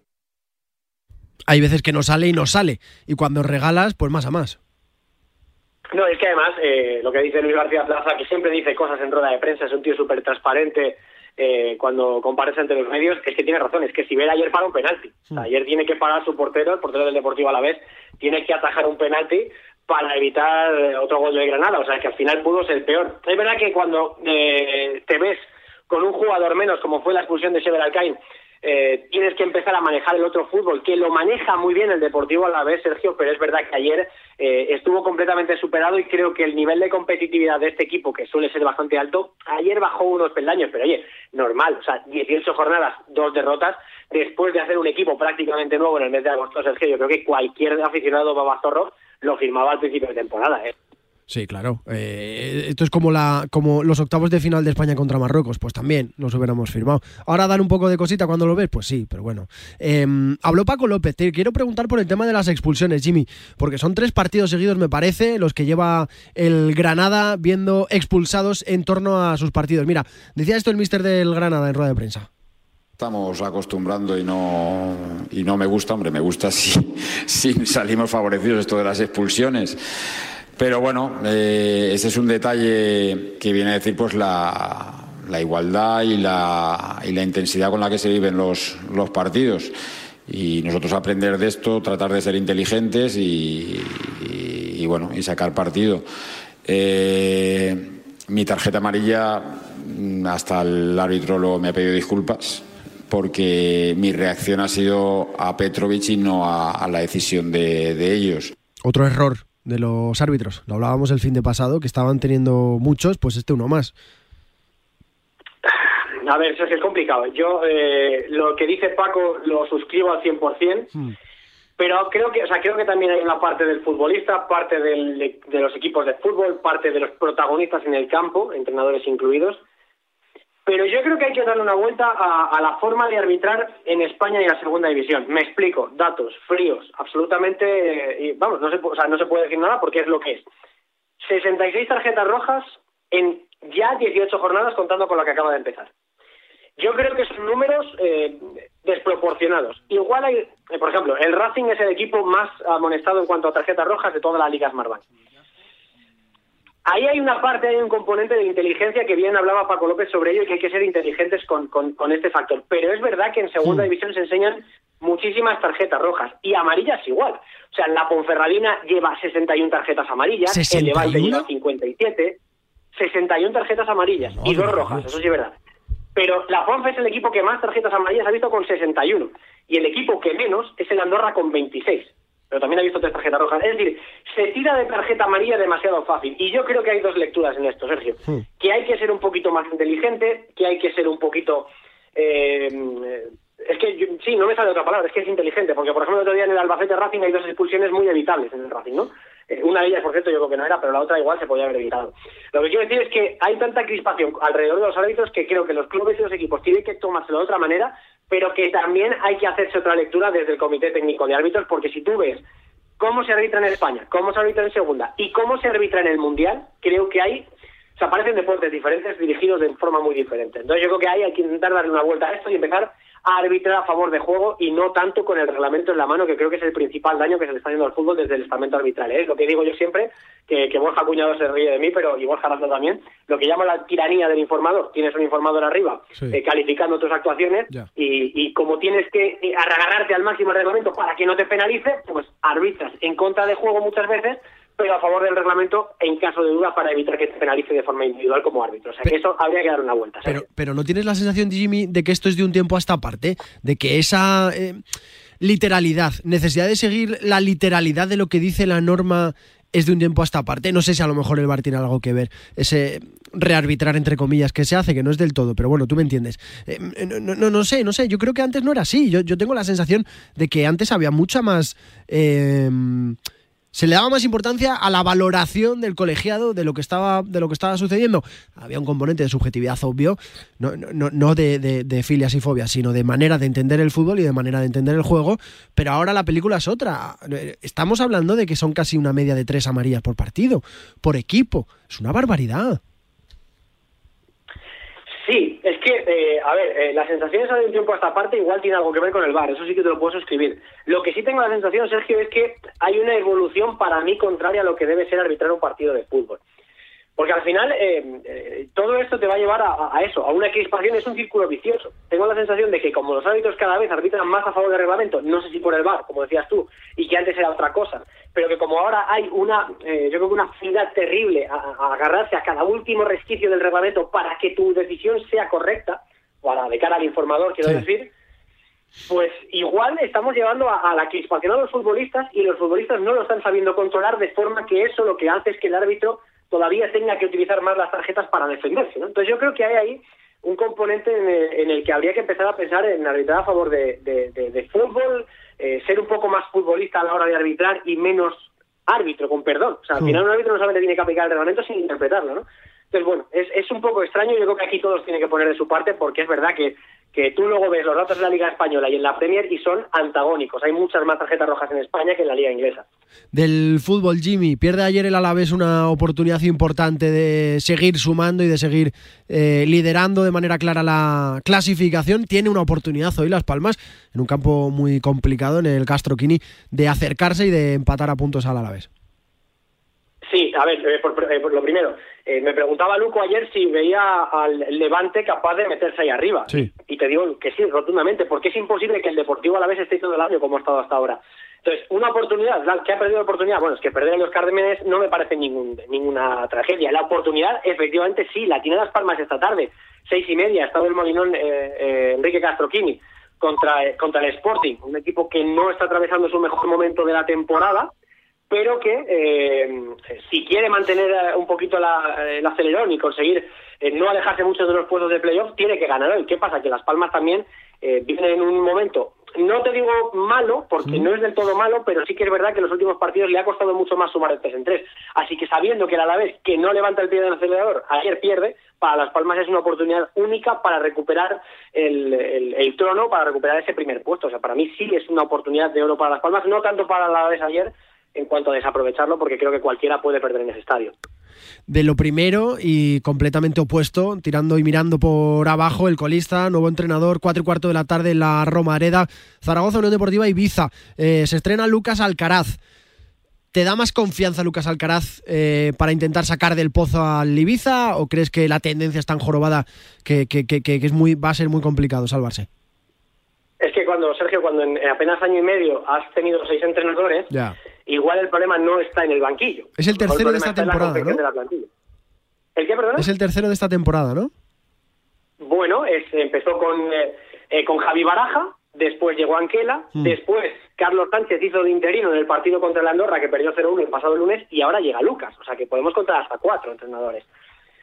Hay veces que no sale y no sale. Y cuando regalas, pues más a más.
No, es que además, eh, lo que dice Luis García Plaza, que siempre dice cosas en rueda de prensa, es un tío súper transparente eh, cuando comparece ante los medios, es que tiene razón, es que si ver ayer para un penalti. O sea, ayer tiene que parar su portero, el portero del Deportivo a la vez, tiene que atajar un penalti para evitar eh, otro gol de Granada. O sea, que al final pudo ser peor. Es verdad que cuando eh, te ves con un jugador menos, como fue la expulsión de Sever Alcain, eh, tienes que empezar a manejar el otro fútbol, que lo maneja muy bien el Deportivo a la vez, Sergio, pero es verdad que ayer eh, estuvo completamente superado y creo que el nivel de competitividad de este equipo, que suele ser bastante alto, ayer bajó unos peldaños, pero oye, normal, o sea, 18 jornadas, dos derrotas, después de hacer un equipo prácticamente nuevo en el mes de agosto, Sergio, yo creo que cualquier aficionado babazorro lo firmaba al principio de temporada, ¿eh?
Sí, claro. Eh, esto es como, la, como los octavos de final de España contra Marruecos, pues también nos hubiéramos firmado. Ahora dan un poco de cosita cuando lo ves, pues sí, pero bueno. Eh, habló Paco López, quiero preguntar por el tema de las expulsiones, Jimmy, porque son tres partidos seguidos, me parece, los que lleva el Granada viendo expulsados en torno a sus partidos. Mira, decía esto el mister del Granada en rueda de prensa.
Estamos acostumbrando y no, y no me gusta, hombre, me gusta si, si salimos favorecidos esto de las expulsiones. Pero bueno, eh, ese es un detalle que viene a decir pues la, igualdad y la, y la intensidad con la que se viven los, los partidos. Y nosotros aprender de esto, tratar de ser inteligentes y, bueno, y sacar partido. Eh, mi tarjeta amarilla, mm, hasta el árbitro luego me ha pedido disculpas porque mi reacción ha sido a Petrovic y no a, a la decisión de, de ellos.
Otro error de los árbitros. Lo hablábamos el fin de pasado, que estaban teniendo muchos, pues este uno más.
A ver, eso es que es complicado. Yo eh, lo que dice Paco lo suscribo al 100%, pero creo que, o sea, creo que también hay una parte del futbolista, parte del- de los equipos de fútbol, parte de los protagonistas en el campo, entrenadores incluidos. Pero yo creo que hay que darle una vuelta a, la forma de arbitrar en España y en la segunda división. Me explico, datos fríos, absolutamente, y vamos, no se, o sea, no se puede decir nada porque es lo que es. 66 tarjetas rojas en ya 18 jornadas contando con la que acaba de empezar. Yo creo que son números eh, desproporcionados. Igual hay, eh, por ejemplo, el Racing es el equipo más amonestado en cuanto a tarjetas rojas de toda la Liga Smartbank. Ahí hay una parte, hay un componente de inteligencia que bien hablaba Paco López sobre ello y que hay que ser inteligentes con, con- con este factor. Pero es verdad que en segunda división se enseñan muchísimas tarjetas rojas y amarillas igual. O sea, la Ponferradina lleva 61 tarjetas amarillas, el Levante
¿61?
lleva 57, 61 tarjetas amarillas y dos rojas, eso sí es verdad. Pero la Ponfe es el equipo que más tarjetas amarillas ha visto con 61 y el equipo que menos es el Andorra con 26. Pero también ha visto tres tarjetas rojas. Es decir, se tira de tarjeta amarilla demasiado fácil. Y yo creo que hay dos lecturas en esto, Sergio. Que hay que ser un poquito más inteligente, que hay que ser un poquito... eh, eh, es que yo- sí, no me sale otra palabra, es que es inteligente, porque por ejemplo el otro día en el Albacete Racing hay dos expulsiones muy evitables en el Racing, ¿no? Eh, una de ellas, por cierto, yo creo que no era, pero la otra igual se podía haber evitado. Lo que quiero decir es que hay tanta crispación alrededor de los árbitros que creo que los clubes y los equipos tienen que tomárselo de otra manera, pero que también hay que hacerse otra lectura desde el Comité Técnico de Árbitros, porque si tú ves cómo se arbitra en España, cómo se arbitra en Segunda y cómo se arbitra en el Mundial, creo que hay o sea, parecen deportes diferentes dirigidos de forma muy diferente. Entonces yo creo que ahí hay que intentar darle una vuelta a esto y empezar a arbitrar a favor de juego y no tanto con el reglamento en la mano, que creo que es el principal daño que se le está haciendo al fútbol desde el estamento arbitral. ¿eh? Lo que digo yo siempre, que, que Borja Cuñado se ríe de mí, pero y Borja Razo también, lo que llama la tiranía del informador. Tienes un informador arriba
Sí.
eh, calificando tus actuaciones y, y como tienes que eh, agarrarte al máximo el reglamento para que no te penalice, pues arbitras en contra de juego muchas veces, pero a favor del reglamento en caso de duda para evitar que te penalice de forma individual como árbitro. O sea que eso habría que dar una vuelta. ¿sabes?
Pero, pero ¿no tienes la sensación, Jimmy, de que esto es de un tiempo a esta parte? De que esa eh, literalidad, necesidad de seguir la literalidad de lo que dice la norma es de un tiempo a esta parte. No sé si a lo mejor el VAR tiene algo que ver, ese rearbitrar entre comillas que se hace, que no es del todo, pero bueno, tú me entiendes. Eh, no, no- no- no sé, no sé, yo creo que antes no era así. Yo, yo tengo la sensación de que antes había mucha más... eh, se le daba más importancia a la valoración del colegiado de lo que estaba de lo que estaba sucediendo. Había un componente de subjetividad obvio no, de, de- filias y fobias sino de manera de entender el fútbol y de manera de entender el juego pero ahora la película es otra. Estamos hablando de que son casi una media de tres amarillas por partido por equipo. Es una barbaridad
es que, eh, a ver, eh, las sensaciones de un tiempo a esta parte igual tiene algo que ver con el bar, eso sí que te lo puedo suscribir. Lo que sí tengo la sensación, Sergio, es que hay una evolución para mí contraria a lo que debe ser arbitrar un partido de fútbol. Porque al final eh, eh, todo esto te va a llevar a, a eso, a una crispación, es un círculo vicioso. Tengo la sensación de que como los árbitros cada vez arbitran más a favor del reglamento, no sé si por el VAR, como decías tú, y que antes era otra cosa, pero que como ahora hay una, eh, yo creo que una afinidad terrible a, a agarrarse a cada último resquicio del reglamento para que tu decisión sea correcta, o a la de cara al informador, quiero decir, pues igual estamos llevando a, a la crispación a los futbolistas y los futbolistas no lo están sabiendo controlar de forma que eso lo que hace es que el árbitro todavía tenga que utilizar más las tarjetas para defenderse. ¿no? Entonces yo creo que hay ahí un componente en el, en el que habría que empezar a pensar en arbitrar a favor de, de- de- de fútbol, eh, ser un poco más futbolista a la hora de arbitrar y menos árbitro, con perdón. O sea, al final un árbitro no solamente tiene que aplicar el reglamento sin interpretarlo, ¿no? Entonces, bueno, es, es un poco extraño. Yo creo que aquí todos tienen que poner de su parte porque es verdad que, que tú luego ves los datos de la Liga Española y en la Premier y son antagónicos. Hay muchas más tarjetas rojas en España que en la Liga Inglesa.
del fútbol, Jimmy. Pierde ayer el Alavés una oportunidad importante de seguir sumando y de seguir eh, liderando de manera clara la clasificación. Tiene una oportunidad hoy Las Palmas, en un campo muy complicado, en el Castro Quini, de acercarse y de empatar a puntos al Alavés.
Sí, a ver, eh, por, eh, por lo primero, eh, me preguntaba Luco ayer si veía al Levante capaz de meterse ahí arriba.
Sí.
Y te digo que sí, rotundamente, porque es imposible que el Deportivo a la vez esté todo el año como ha estado hasta ahora. Entonces, una oportunidad, la que ha perdido la oportunidad, bueno, es que perder a los Cárdenes no me parece ningún, ninguna tragedia. La oportunidad, efectivamente, sí, la tiene Las Palmas esta tarde, seis y media, estado el Molinón eh, eh, Enrique Castroquini contra, eh, contra el Sporting, un equipo que no está atravesando su mejor momento de la temporada, pero que eh, si quiere mantener eh, un poquito la- el acelerón y conseguir eh, no alejarse mucho de los puestos de playoff, tiene que ganar hoy. ¿Qué pasa? Que Las Palmas también eh, viene en un momento, no te digo malo, porque no es del todo malo, pero sí que es verdad que en los últimos partidos le ha costado mucho más sumar de tres en tres. Así que sabiendo que el Alavés, que no levanta el pie del acelerador, ayer pierde, para Las Palmas es una oportunidad única para recuperar el, el- el trono, para recuperar ese primer puesto. O sea, para mí sí es una oportunidad de oro para Las Palmas, no tanto para el Alavés ayer, en cuanto a desaprovecharlo, porque creo que cualquiera puede perder en ese estadio.
De lo primero y completamente opuesto, tirando y mirando por abajo, el colista, nuevo entrenador, cuatro y cuarto de la tarde en la Romareda, Zaragoza, Unión Deportiva Ibiza. Eh, se estrena Lucas Alcaraz. ¿Te da más confianza Lucas Alcaraz eh, para intentar sacar del pozo al Ibiza o crees que la tendencia es tan jorobada que, que- que- que es muy, va a ser muy complicado salvarse?
Es que cuando, Sergio, cuando en apenas año y medio has tenido seis entrenadores,
Ya.
Igual el problema no está en el banquillo.
Es el tercero de esta
la
temporada, ¿no?
de la.
Es el tercero de esta temporada, ¿no?
Bueno, es, empezó con, eh, eh, con Javi Baraja, después llegó Anquela,
Mm.
después Carlos Sánchez hizo de interino en el partido contra el Andorra, que perdió 0-1 el pasado lunes, y ahora llega Lucas. O sea que podemos contar hasta cuatro entrenadores.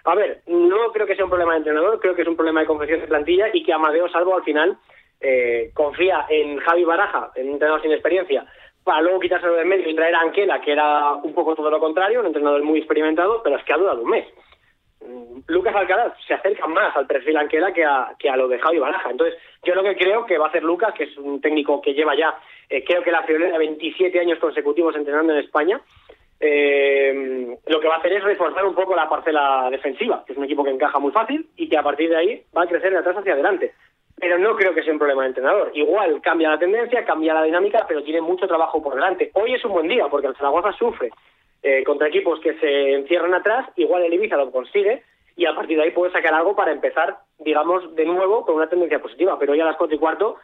A ver, no creo que sea un problema de entrenador, creo que es un problema de confección de plantilla y que Amadeo Salvo al final eh, confía en Javi Baraja, en un entrenador sin experiencia, para luego quitárselo de en medio y traer a Anquela, que era un poco todo lo contrario, un entrenador muy experimentado, pero es que ha durado un mes. Mm, Lucas Alcaraz se acerca más al perfil Anquela que a, que a lo de Javi Baraja. Entonces, yo lo que creo que va a hacer Lucas, que es un técnico que lleva ya, eh, creo que la friolera 27 años consecutivos entrenando en España, eh, lo que va a hacer es reforzar un poco la parcela defensiva, que es un equipo que encaja muy fácil y que a partir de ahí va a crecer de atrás hacia adelante. Pero no creo que sea un problema de entrenador. Igual cambia la tendencia, cambia la dinámica, pero tiene mucho trabajo por delante. Hoy es un buen día porque el Zaragoza sufre eh, contra equipos que se encierran atrás, igual el Ibiza lo consigue y a partir de ahí puede sacar algo para empezar, digamos, de nuevo con una tendencia positiva. Pero hoy a las cuatro y cuarto,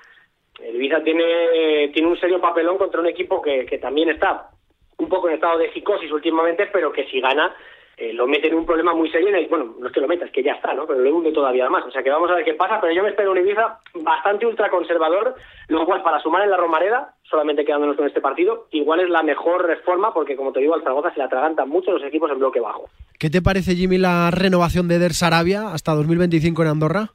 el Ibiza tiene, tiene un serio papelón contra un equipo que, que también está un poco en estado de psicosis últimamente, pero que si gana eh, lo mete en un problema muy serio. En el, bueno, no es que lo meta, es que ya está, ¿no? Pero lo hunde todavía más. O sea que vamos a ver qué pasa, pero yo me espero un Ibiza bastante ultraconservador, lo cual para sumar en la Romareda, solamente quedándonos con este partido, igual es la mejor reforma, porque como te digo, al Zaragoza se le atragantan mucho los equipos en bloque bajo.
¿Qué te parece, Jimmy, la renovación de Eder Sarabia hasta 2025 en Andorra?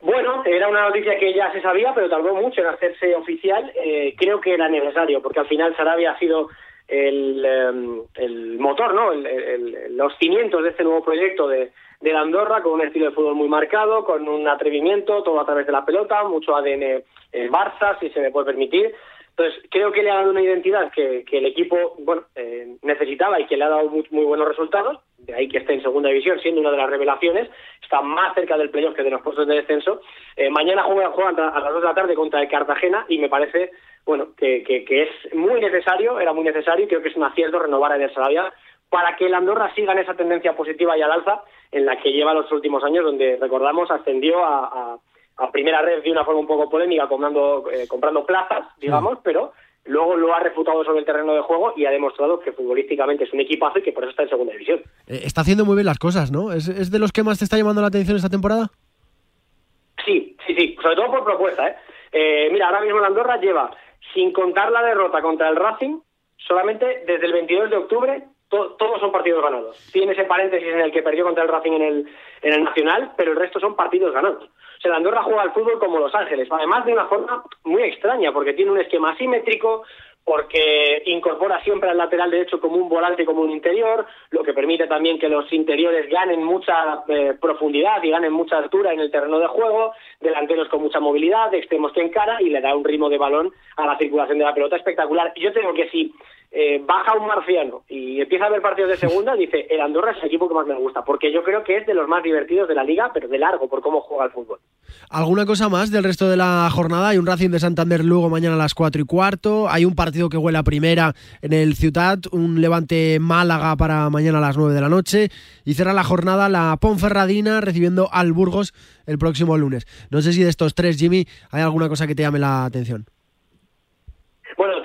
Bueno, era una noticia que ya se sabía, pero tardó mucho en hacerse oficial. Eh, creo que era necesario, porque al final Sarabia ha sido el, eh, el motor, ¿no? El- los cimientos de este nuevo proyecto de, de la Andorra, con un estilo de fútbol muy marcado, con un atrevimiento, todo a través de la pelota, mucho ADN eh, Barça, si se me puede permitir. Entonces, creo que le ha dado una identidad que, que el equipo bueno, eh, necesitaba y que le ha dado muy buenos resultados. De ahí que esté en segunda división, siendo una de las revelaciones. Está más cerca del playoff que de los puestos de descenso. Eh, mañana juega, juegan a las 2 de la tarde contra el Cartagena y me parece bueno que, que, que es muy necesario, era muy necesario y creo que es un acierto renovar a Eder Sarabia para que el Andorra siga en esa tendencia positiva y al alza en la que lleva los últimos años, donde recordamos ascendió a, a- a primera red de una forma un poco polémica, comprando, eh, comprando plazas, digamos, pero luego lo ha refutado sobre el terreno de juego y ha demostrado que futbolísticamente es un equipazo y que por eso está en segunda división.
Eh, está haciendo muy bien las cosas, ¿no? ¿Es, es de los que más te está llamando la atención esta temporada?
Sí, sí, sí, sobre todo por propuesta. ¿eh? Eh, mira, ahora mismo la Andorra lleva, sin contar la derrota contra el Racing, solamente desde el 22 de octubre to- todos son partidos ganados. Tiene ese paréntesis en el que perdió contra el Racing en el, en el Nacional, pero el resto son partidos ganados. La Andorra juega al fútbol como Los Ángeles, además de una forma muy extraña, porque tiene un esquema asimétrico, porque incorpora siempre al lateral derecho como un volante, como un interior, lo que permite también que los interiores ganen mucha eh, profundidad y ganen mucha altura en el terreno de juego, delanteros con mucha movilidad, extremos que encara y le da un ritmo de balón a la circulación de la pelota espectacular. Yo tengo que si eh, baja un marciano y empieza a ver partidos de segunda, dice, el Andorra es el equipo que más me gusta, porque yo creo que es de los más divertidos de la liga, pero de largo, por cómo juega el fútbol.
¿Alguna cosa más del resto de la jornada? Hay un Racing de Santander luego mañana a las 4 y cuarto. Hay un partido que huele a primera en el Ciutat. Un Levante Málaga para mañana a las 9 de la noche. Y cierra la jornada la Ponferradina recibiendo al Burgos el próximo lunes. No sé si de estos tres, Jimmy, hay alguna cosa que te llame la atención.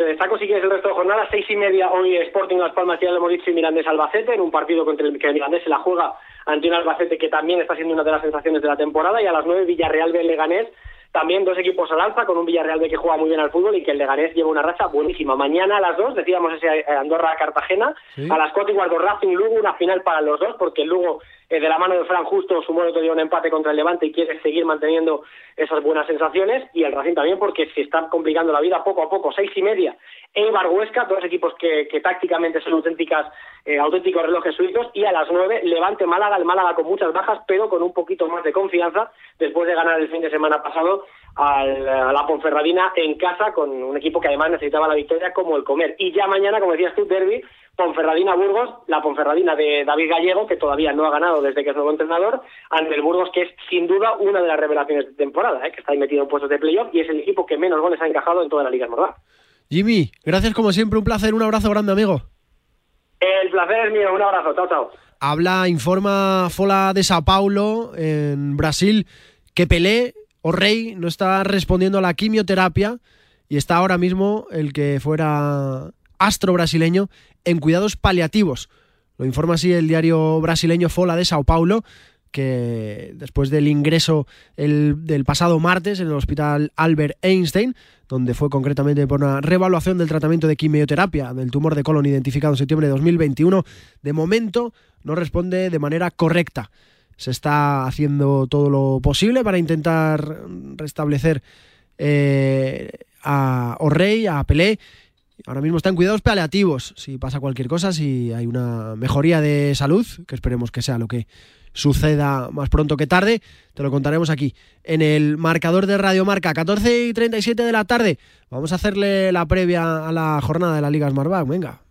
Destaco sí que es el resto de jornada, seis y media hoy Sporting Las Palmas, ya lo hemos dicho, y Mirandés Albacete, en un partido contra el que el Mirandés se la juega ante un Albacete que también está siendo una de las sensaciones de la temporada, y a las nueve Villarreal de Leganés, también dos equipos al alza, con un Villarreal de que juega muy bien al fútbol y que el Leganés lleva una racha buenísima. Mañana a las dos, decíamos ese Andorra-Cartagena, a las cuatro y cuarto Racing Lugo, una final para los dos, porque el Lugo de la mano de Fran Justo sumó el otro día un empate contra el Levante y quiere seguir manteniendo esas buenas sensaciones, y el Racing también porque se está complicando la vida poco a poco, seis y media, Eibar Huesca, dos equipos que, que tácticamente son auténticas, eh, auténticos relojes suizos, y a las nueve Levante Málaga, el Málaga con muchas bajas, pero con un poquito más de confianza, después de ganar el fin de semana pasado al- a la Ponferradina en casa, con un equipo que además necesitaba la victoria como el comer. Y ya mañana, como decías tú, Derby, Ponferradina-Burgos, la Ponferradina de David Gallego, que todavía no ha ganado desde que es nuevo entrenador, ante el Burgos, que es sin duda una de las revelaciones de temporada, ¿eh? que está ahí metido en puestos de playoff y es el equipo que menos goles ha encajado en toda la Liga Esmordar.
Jimmy, gracias como siempre, un placer, un abrazo grande, amigo.
El placer es mío, un abrazo, chao, chao.
Habla, informa Fola de Sao Paulo, en Brasil, que Pelé o Rey no está respondiendo a la quimioterapia y está ahora mismo el que fuera astro brasileño en cuidados paliativos. Lo informa así el diario brasileño Fola de Sao Paulo, que después del ingreso el- del pasado martes en el hospital Albert Einstein, donde fue concretamente por una revaluación del tratamiento de quimioterapia del tumor de colon identificado en septiembre de 2021, de momento no responde de manera correcta. Se está haciendo todo lo posible para intentar restablecer eh, a Orrey, a Pelé. Ahora mismo está en cuidados paliativos. Si pasa cualquier cosa, si hay una mejoría de salud, que esperemos que sea lo que suceda más pronto que tarde, te lo contaremos aquí en el marcador de Radio Marca, 14 y 37 de la tarde. Vamos a hacerle la previa a la jornada de la Liga Smartbank. Venga.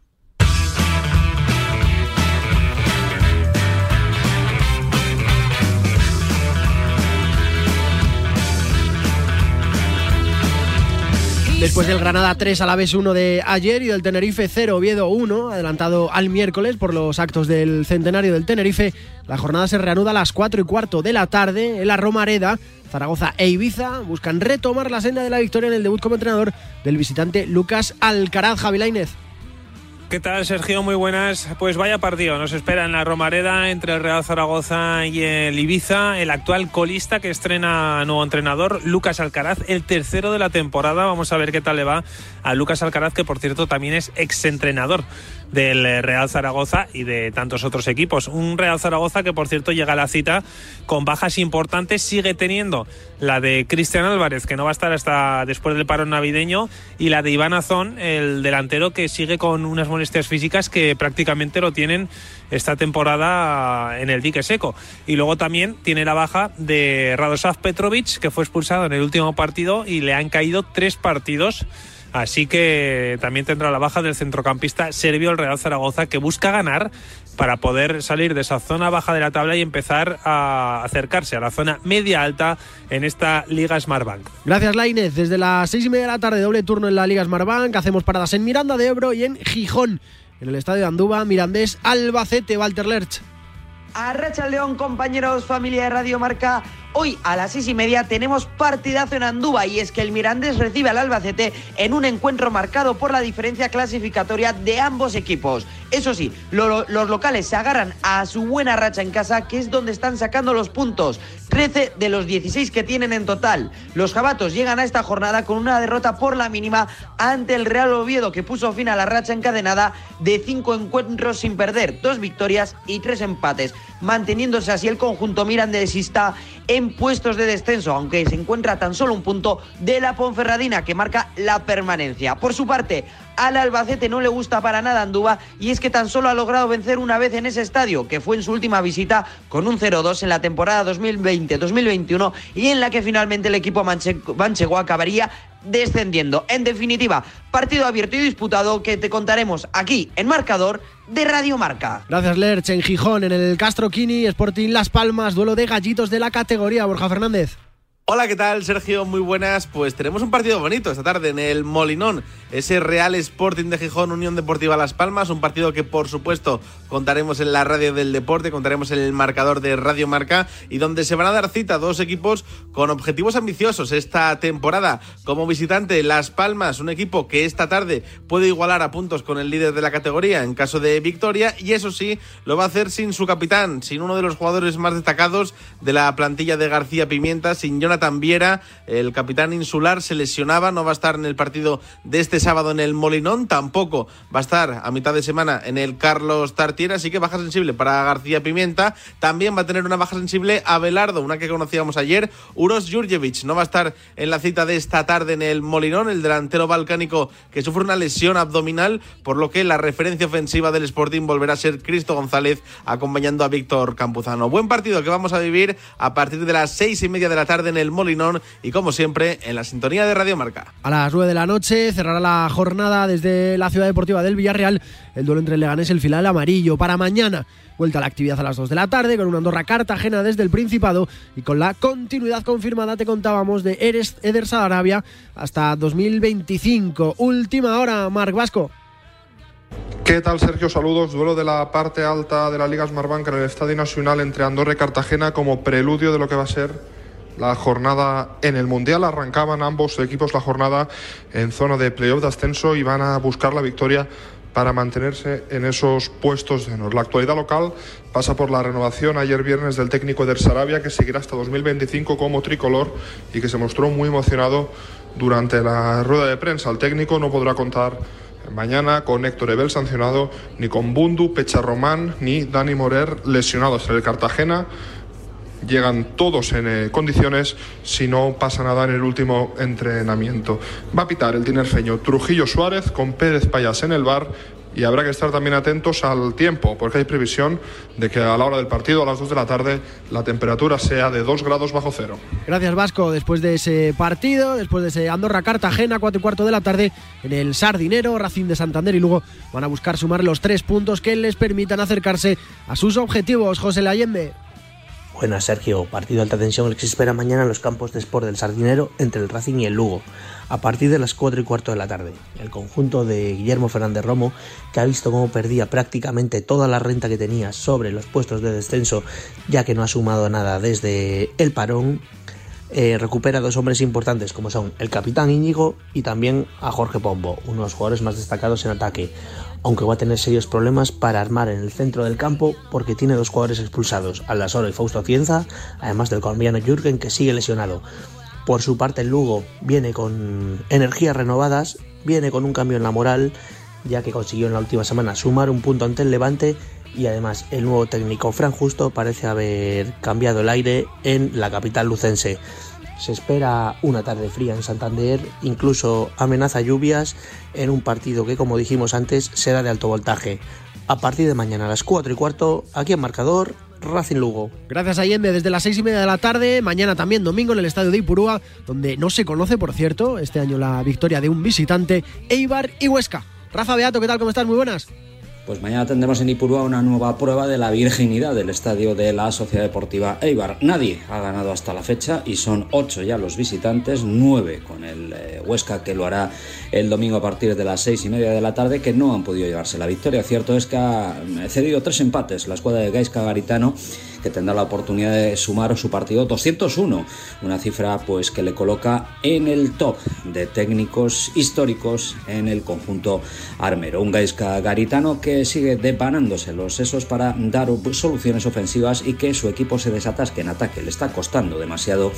Después del Granada 3 a la vez 1 de ayer y del Tenerife 0 Oviedo 1, adelantado al miércoles por los actos del centenario del Tenerife, la jornada se reanuda a las 4 y cuarto de la tarde en la Romareda. Zaragoza e Ibiza buscan retomar la senda de la victoria en el debut como entrenador del visitante Lucas Alcaraz Javilainez.
¿Qué tal, Sergio? Muy buenas. Pues vaya partido. Nos espera en la Romareda entre el Real Zaragoza y el Ibiza, el actual colista que estrena nuevo entrenador, Lucas Alcaraz, el tercero de la temporada. Vamos a ver qué tal le va a Lucas Alcaraz, que por cierto también es exentrenador del Real Zaragoza y de tantos otros equipos. Un Real Zaragoza que por cierto llega a la cita con bajas importantes, sigue teniendo la de Cristian Álvarez, que no va a estar hasta después del paro navideño, y la de Iván Azón, el delantero que sigue con unas molestias físicas que prácticamente lo tienen esta temporada en el dique seco. Y luego también tiene la baja de Radoslav Petrovic, que fue expulsado en el último partido y le han caído tres partidos. Así que también tendrá la baja del centrocampista serbio el Real Zaragoza que busca ganar para poder salir de esa zona baja de la tabla y empezar a acercarse a la zona media alta en esta Liga Smartbank.
Gracias, Lainez. Desde las seis y media de la tarde, doble turno en la Liga Smartbank. Hacemos paradas en Miranda de Ebro y en Gijón. En el estadio de Andúba, Mirandés, Albacete, Walter Lerch.
Arracha León, compañeros, familia de Radio Marca. Hoy a las seis y media tenemos partidazo en Andúba y es que el Mirandés recibe al Albacete en un encuentro marcado por la diferencia clasificatoria de ambos equipos. Eso sí, lo- los locales se agarran a su buena racha en casa, que es donde están sacando los puntos. 13 de los 16 que tienen en total. Los jabatos llegan a esta jornada con una derrota por la mínima ante el Real Oviedo, que puso fin a la racha encadenada de cinco encuentros sin perder, dos victorias y tres empates, manteniéndose así el conjunto mirandesista en puestos de descenso, aunque se encuentra tan solo un punto de la Ponferradina, que marca la permanencia. Por su parte, al Albacete no le gusta para nada Andúba y es que tan solo ha logrado vencer una vez en ese estadio, que fue en su última visita con un 0-2 en la temporada 2020-2021 y en la que finalmente el equipo manche- manchego acabaría descendiendo. En definitiva, partido abierto y disputado que te contaremos aquí en Marcador de Radio Marca.
Gracias, Lerch. En Gijón, en el Castro Quini, Sporting Las Palmas, duelo de gallitos de la categoría. Borja Fernández.
Hola, ¿qué tal, Sergio? Muy buenas. Pues tenemos un partido bonito esta tarde en el Molinón, ese Real Sporting de Gijón, Unión Deportiva Las Palmas, un partido que por supuesto contaremos en la radio del deporte, contaremos en el marcador de Radio Marca y donde se van a dar cita dos equipos con objetivos ambiciosos esta temporada. Como visitante, Las Palmas, un equipo que esta tarde puede igualar a puntos con el líder de la categoría en caso de victoria y eso sí, lo va a hacer sin su capitán, sin uno de los jugadores más destacados de la plantilla de García Pimienta, sin Jonathan Viera, el capitán insular, se lesionaba, no va a estar en el partido de este sábado en el Molinón, tampoco va a estar a mitad de semana en el Carlos Tartiera, así que baja sensible para García Pimienta. También va a tener una baja sensible a Belardo, una que conocíamos ayer, Uros Jurjevic, no va a estar en la cita de esta tarde en el Molinón, el delantero balcánico que sufre una lesión abdominal, por lo que la referencia ofensiva del Sporting volverá a ser Cristo González acompañando a Víctor Campuzano. Buen partido que vamos a vivir a partir de las seis y media de la tarde en el Molinón y como siempre en la sintonía de Radio Marca.
A las 9 de la noche cerrará la jornada desde la ciudad deportiva del Villarreal el duelo entre el Leganés y el Filal Amarillo. Para mañana, vuelta a la actividad a las 2 de la tarde con una Andorra Cartagena desde el Principado y con la continuidad confirmada, te contábamos, de Eres, Eder Arabia hasta 2025. Última hora, Marc Vasco.
¿Qué tal, Sergio? Saludos. Duelo de la parte alta de la Liga Smartbank en el Estadio Nacional entre Andorra y Cartagena como preludio de lo que va a ser la jornada en el Mundial. Arrancaban ambos equipos la jornada en zona de playoff de ascenso y van a buscar la victoria para mantenerse en esos puestos de honor. La actualidad local pasa por la renovación ayer viernes del técnico del Sarabia, que seguirá hasta 2025 como tricolor y que se mostró muy emocionado durante la rueda de prensa. El técnico no podrá contar mañana con Héctor Ebel sancionado, ni con Bundu, Pecharromán, ni Dani Morer lesionados en el Cartagena llegan todos en eh, condiciones si no pasa nada en el último entrenamiento. Va a pitar el tinerfeño Trujillo Suárez con Pérez Payas en el bar y habrá que estar también atentos al tiempo, porque hay previsión de que a la hora del partido, a las 2 de la tarde, la temperatura sea de 2 grados bajo cero.
Gracias Vasco, después de ese partido, después de ese Andorra-Cartagena, 4 y cuarto de la tarde, en el Sardinero, Racing de Santander y luego van a buscar sumar los tres puntos que les permitan acercarse a sus objetivos. José Layembe.
Buenas, Sergio. Partido de alta tensión el que se espera mañana en los campos de Sport del Sardinero entre el Racing y el Lugo, a partir de las 4 y cuarto de la tarde. El conjunto de Guillermo Fernández Romo, que ha visto cómo perdía prácticamente toda la renta que tenía sobre los puestos de descenso, ya que no ha sumado nada desde el parón, eh, recupera dos hombres importantes como son el capitán Íñigo y también a Jorge Pombo, uno de los jugadores más destacados en ataque aunque va a tener serios problemas para armar en el centro del campo porque tiene dos jugadores expulsados, Aldasoro y Fausto Cienza, además del colombiano Jürgen que sigue lesionado. Por su parte el Lugo viene con energías renovadas, viene con un cambio en la moral, ya que consiguió en la última semana sumar un punto ante el Levante y además el nuevo técnico Fran Justo parece haber cambiado el aire en la capital lucense. Se espera una tarde fría en Santander, incluso amenaza lluvias en un partido que, como dijimos antes, será de alto voltaje. A partir de mañana a las 4 y cuarto, aquí en Marcador, Racing Lugo.
Gracias Allende, desde las 6 y media de la tarde, mañana también domingo en el estadio de Ipurúa, donde no se conoce, por cierto, este año la victoria de un visitante, Eibar y Huesca. Rafa Beato, ¿qué tal? ¿Cómo estás? Muy buenas.
Pues mañana tendremos en Ipurúa una nueva prueba de la virginidad del estadio de la Sociedad Deportiva Eibar. Nadie ha ganado hasta la fecha y son ocho ya los visitantes, nueve con el eh, Huesca que lo hará el domingo a partir de las seis y media de la tarde, que no han podido llevarse la victoria. Cierto es que ha cedido tres empates la escuadra de Gaisca Garitano que tendrá la oportunidad de sumar su partido 201, una cifra pues que le coloca en el top de técnicos históricos en el conjunto armero. Un Gaisca Garitano que sigue depanándose los sesos para dar soluciones ofensivas y que su equipo se desatasque en ataque. Le está costando demasiado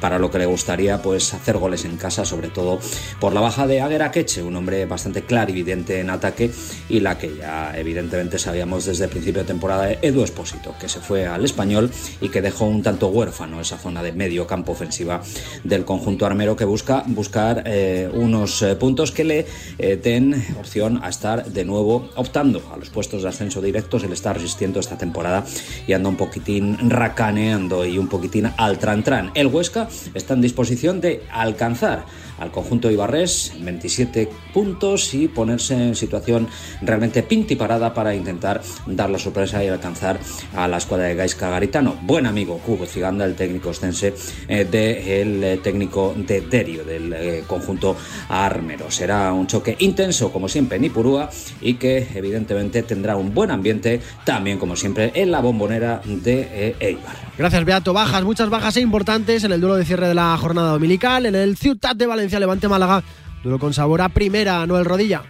para lo que le gustaría pues hacer goles en casa, sobre todo por la baja de Aguera Queche, un hombre bastante clarividente en ataque y la que ya evidentemente sabíamos desde el principio de temporada Edu Espósito, que se fue al español y que dejó un tanto huérfano esa zona de medio campo ofensiva del conjunto armero que busca buscar eh, unos eh, puntos que le eh, den opción a estar de nuevo optando a los puestos de ascenso directos. Él está resistiendo esta temporada y anda un poquitín racaneando y un poquitín al tran El Huesca está en disposición de alcanzar al conjunto Ibarres 27 puntos y ponerse en situación realmente pinti parada para intentar dar la sorpresa y alcanzar a la escuadra de Gais Huesca Garitano. Buen amigo Hugo Ciganda, el técnico ostense eh, del eh, técnico de Derio, del eh, conjunto armero. Será un choque intenso, como siempre, en Ipurúa y que evidentemente tendrá un buen ambiente también, como siempre, en la bombonera de eh, Eibar.
Gracias, Beato. Bajas, muchas bajas e importantes en el duelo de cierre de la jornada dominical. En el Ciutat de Valencia, Levante Málaga. Duelo con sabor a primera, Noel Rodilla.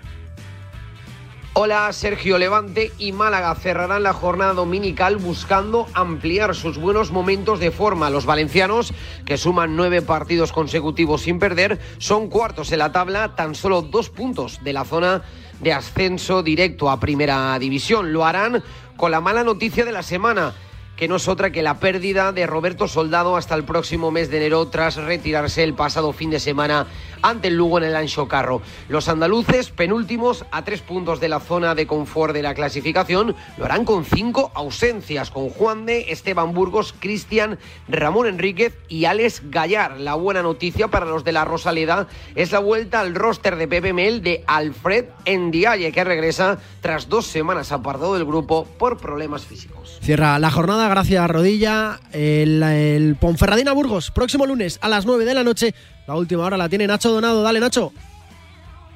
Hola, Sergio Levante y Málaga cerrarán la jornada dominical buscando ampliar sus buenos momentos de forma. Los valencianos, que suman nueve partidos consecutivos sin perder, son cuartos en la tabla, tan solo dos puntos de la zona de ascenso directo a Primera División. Lo harán con la mala noticia de la semana que no es otra que la pérdida de Roberto Soldado hasta el próximo mes de enero tras retirarse el pasado fin de semana ante el Lugo en el Ancho Carro. Los andaluces, penúltimos a tres puntos de la zona de confort de la clasificación, lo harán con cinco ausencias, con Juan de, Esteban Burgos, Cristian, Ramón Enríquez y Alex Gallar. La buena noticia para los de la Rosaleda es la vuelta al roster de Pepe Mel de Alfred Ndiaye, que regresa tras dos semanas apartado del grupo por problemas físicos.
Cierra la jornada, gracias Rodilla. El, el Ponferradina Burgos, próximo lunes a las 9 de la noche. La última hora la tiene Nacho Donado. Dale, Nacho.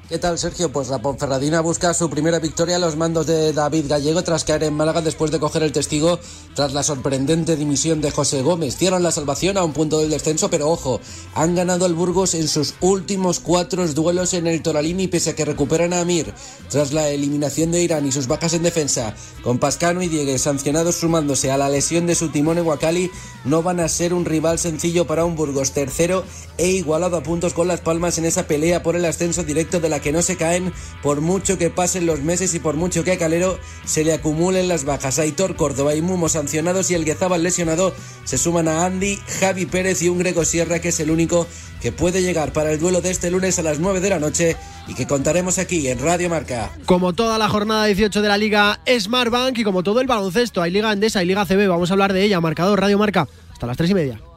¿Qué tal, Sergio? Pues la Ponferradina busca su primera victoria a los mandos de David Gallego tras caer en Málaga después de coger el testigo tras la sorprendente dimisión de José Gómez. Cierran la salvación a un punto del descenso, pero ojo, han ganado al Burgos en sus últimos cuatro duelos en el Toralini pese a que recuperan a Amir tras la eliminación de Irán y sus bajas en defensa. Con Pascano y Diegues sancionados sumándose a la lesión de su timón en Huacali, no van a ser un rival sencillo para un Burgos tercero e igualado a puntos con Las Palmas en esa pelea por el ascenso directo de la que no se caen por mucho que pasen los meses y por mucho que a Calero se le acumulen las bajas. Aitor Córdoba y Mumo sancionados y el Guezábal lesionado se suman a Andy, Javi Pérez y un Grego Sierra que es el único que puede llegar para el duelo de este lunes a las 9 de la noche y que contaremos aquí en Radio Marca.
Como toda la jornada 18 de la Liga Smartbank y como todo el baloncesto, hay Liga Endesa y Liga CB. Vamos a hablar de ella. Marcador Radio Marca hasta las 3 y media.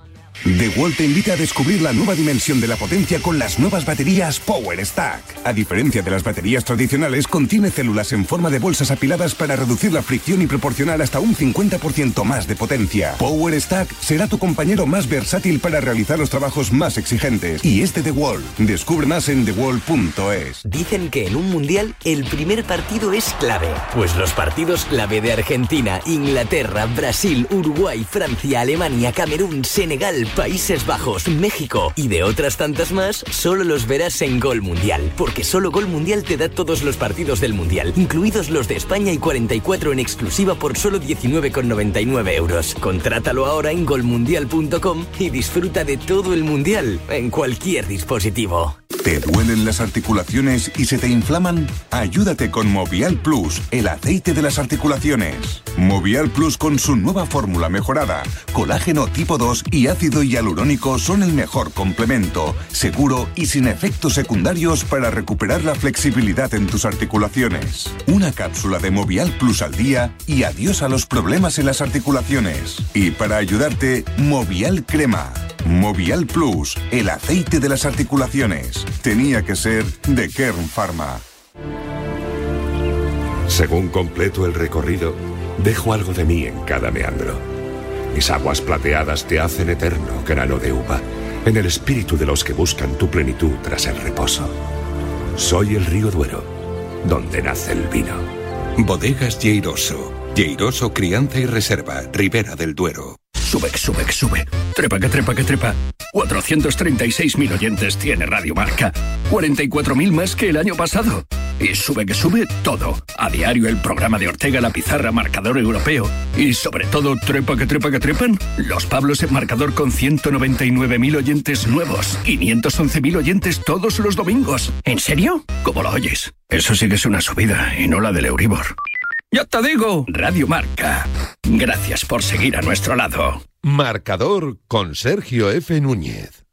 The Wall te invita a descubrir la nueva dimensión de la potencia con las nuevas baterías Power Stack. A diferencia de las baterías tradicionales, contiene células en forma de bolsas apiladas para reducir la fricción y proporcionar hasta un 50% más de potencia. Power Stack será tu compañero más versátil para realizar los trabajos más exigentes. Y es de The Wall. Descubre más en thewall.es.
Dicen que en un mundial el primer partido es clave. Pues los partidos clave de Argentina, Inglaterra, Brasil, Uruguay, Francia, Alemania, Camerún, Senegal, Países Bajos, México y de otras tantas más, solo los verás en Gol Mundial. Porque solo Gol Mundial te da todos los partidos del Mundial, incluidos los de España y 44 en exclusiva por solo 19,99 euros. Contrátalo ahora en golmundial.com y disfruta de todo el Mundial en cualquier dispositivo.
¿Te duelen las articulaciones y se te inflaman? Ayúdate con Movial Plus, el aceite de las articulaciones. Movial Plus con su nueva fórmula mejorada, colágeno tipo 2 y ácido hialurónico son el mejor complemento, seguro y sin efectos secundarios para recuperar la flexibilidad en tus articulaciones. Una cápsula de Movial Plus al día y adiós a los problemas en las articulaciones. Y para ayudarte, Movial Crema. Movial Plus, el aceite de las articulaciones. Tenía que ser de Kern Pharma.
Según completo el recorrido, dejo algo de mí en cada meandro. Mis aguas plateadas te hacen eterno grano de uva, en el espíritu de los que buscan tu plenitud tras el reposo. Soy el río Duero, donde nace el vino.
Bodegas Lleiroso. Lleiroso Crianza y Reserva, Ribera del Duero.
Sube, sube, sube. Trepa, que trepa, que trepa. 436.000 oyentes tiene Radio Marca. 44.000 más que el año pasado. Y sube que sube todo. A diario el programa de Ortega La Pizarra, marcador europeo. Y sobre todo, trepa que trepa que trepan. Los Pablos en marcador con 199.000 oyentes nuevos. 511.000 oyentes todos los domingos. ¿En serio? ¿Cómo lo oyes? Eso sí que es una subida y no la del Euribor. ¡Ya te digo! Radio Marca. Gracias por seguir a nuestro lado.
Marcador con Sergio F. Núñez.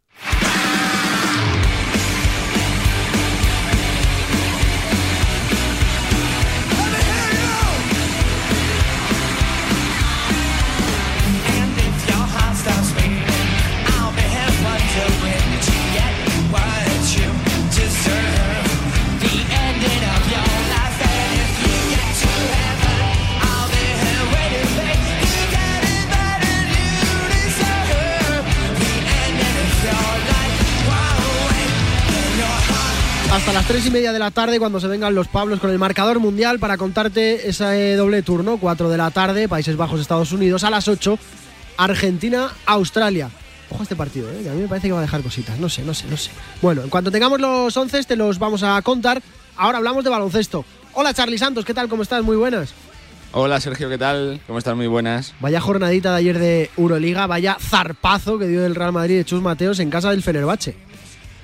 Hasta las 3 y media de la tarde cuando se vengan los Pablos con el marcador mundial para contarte ese doble turno. 4 de la tarde, Países Bajos, Estados Unidos. A las 8, Argentina, Australia. Ojo a este partido, ¿eh? que a mí me parece que va a dejar cositas. No sé, no sé, no sé. Bueno, en cuanto tengamos los 11 te los vamos a contar. Ahora hablamos de baloncesto. Hola Charlie Santos, ¿qué tal? ¿Cómo estás? Muy buenas.
Hola Sergio, ¿qué tal? ¿Cómo estás? Muy buenas.
Vaya jornadita de ayer de Euroliga, vaya zarpazo que dio el Real Madrid de Chus Mateos en casa del Fenerbahce.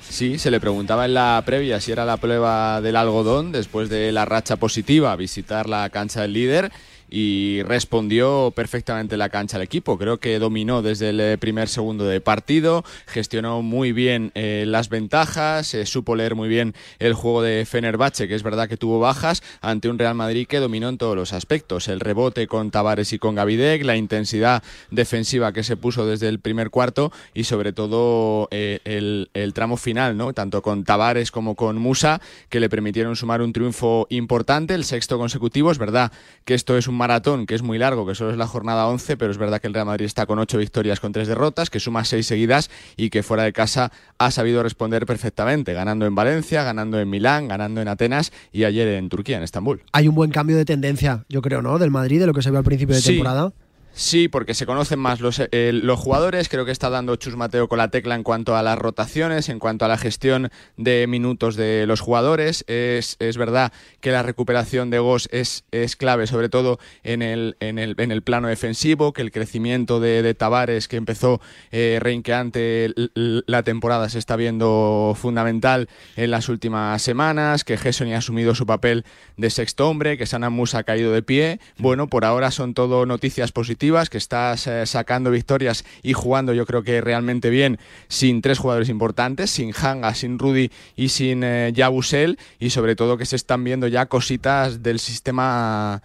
Sí, se le preguntaba en la previa si era la prueba del algodón después de la racha positiva visitar la cancha del líder y respondió perfectamente la cancha al equipo. Creo que dominó desde el eh, primer segundo de partido, gestionó muy bien eh, las ventajas, eh, supo leer muy bien el juego de Fenerbahce, que es verdad que tuvo bajas, ante un Real Madrid que dominó en todos los aspectos. El rebote con Tavares y con Gavidec, la intensidad defensiva que se puso desde el primer cuarto y sobre todo el, el, tramo final, ¿no? tanto con Tavares como con Musa, que le permitieron sumar un triunfo importante, el sexto consecutivo. Es verdad que esto es un maratón que es muy largo, que solo es la jornada 11, pero es verdad que el Real Madrid está con ocho victorias con tres derrotas, que suma seis seguidas y que fuera de casa ha sabido responder perfectamente, ganando en Valencia, ganando en Milán, ganando en Atenas y ayer en Turquía, en Estambul.
Hay un buen cambio de tendencia, yo creo, ¿no? Del Madrid, de lo que se ve al principio de temporada.
Sí, porque se conocen más los, eh, los jugadores. Creo que está dando Chus Mateo con la tecla en cuanto a las rotaciones, en cuanto a la gestión de minutos de los jugadores. Es, es verdad que la recuperación de Gos es, es clave, sobre todo en el, en, el, en el plano defensivo, que el crecimiento de, de Tavares, que empezó eh, reinqueante la temporada, se está viendo fundamental en las últimas semanas, que Gesson ha asumido su papel de sexto hombre, que Sana Musa ha caído de pie. Bueno, por ahora son todo noticias positivas que estás eh, sacando victorias y jugando yo creo que realmente bien sin tres jugadores importantes, sin Hanga, sin Rudy y sin eh, Yabusel y sobre todo que se están viendo ya cositas del sistema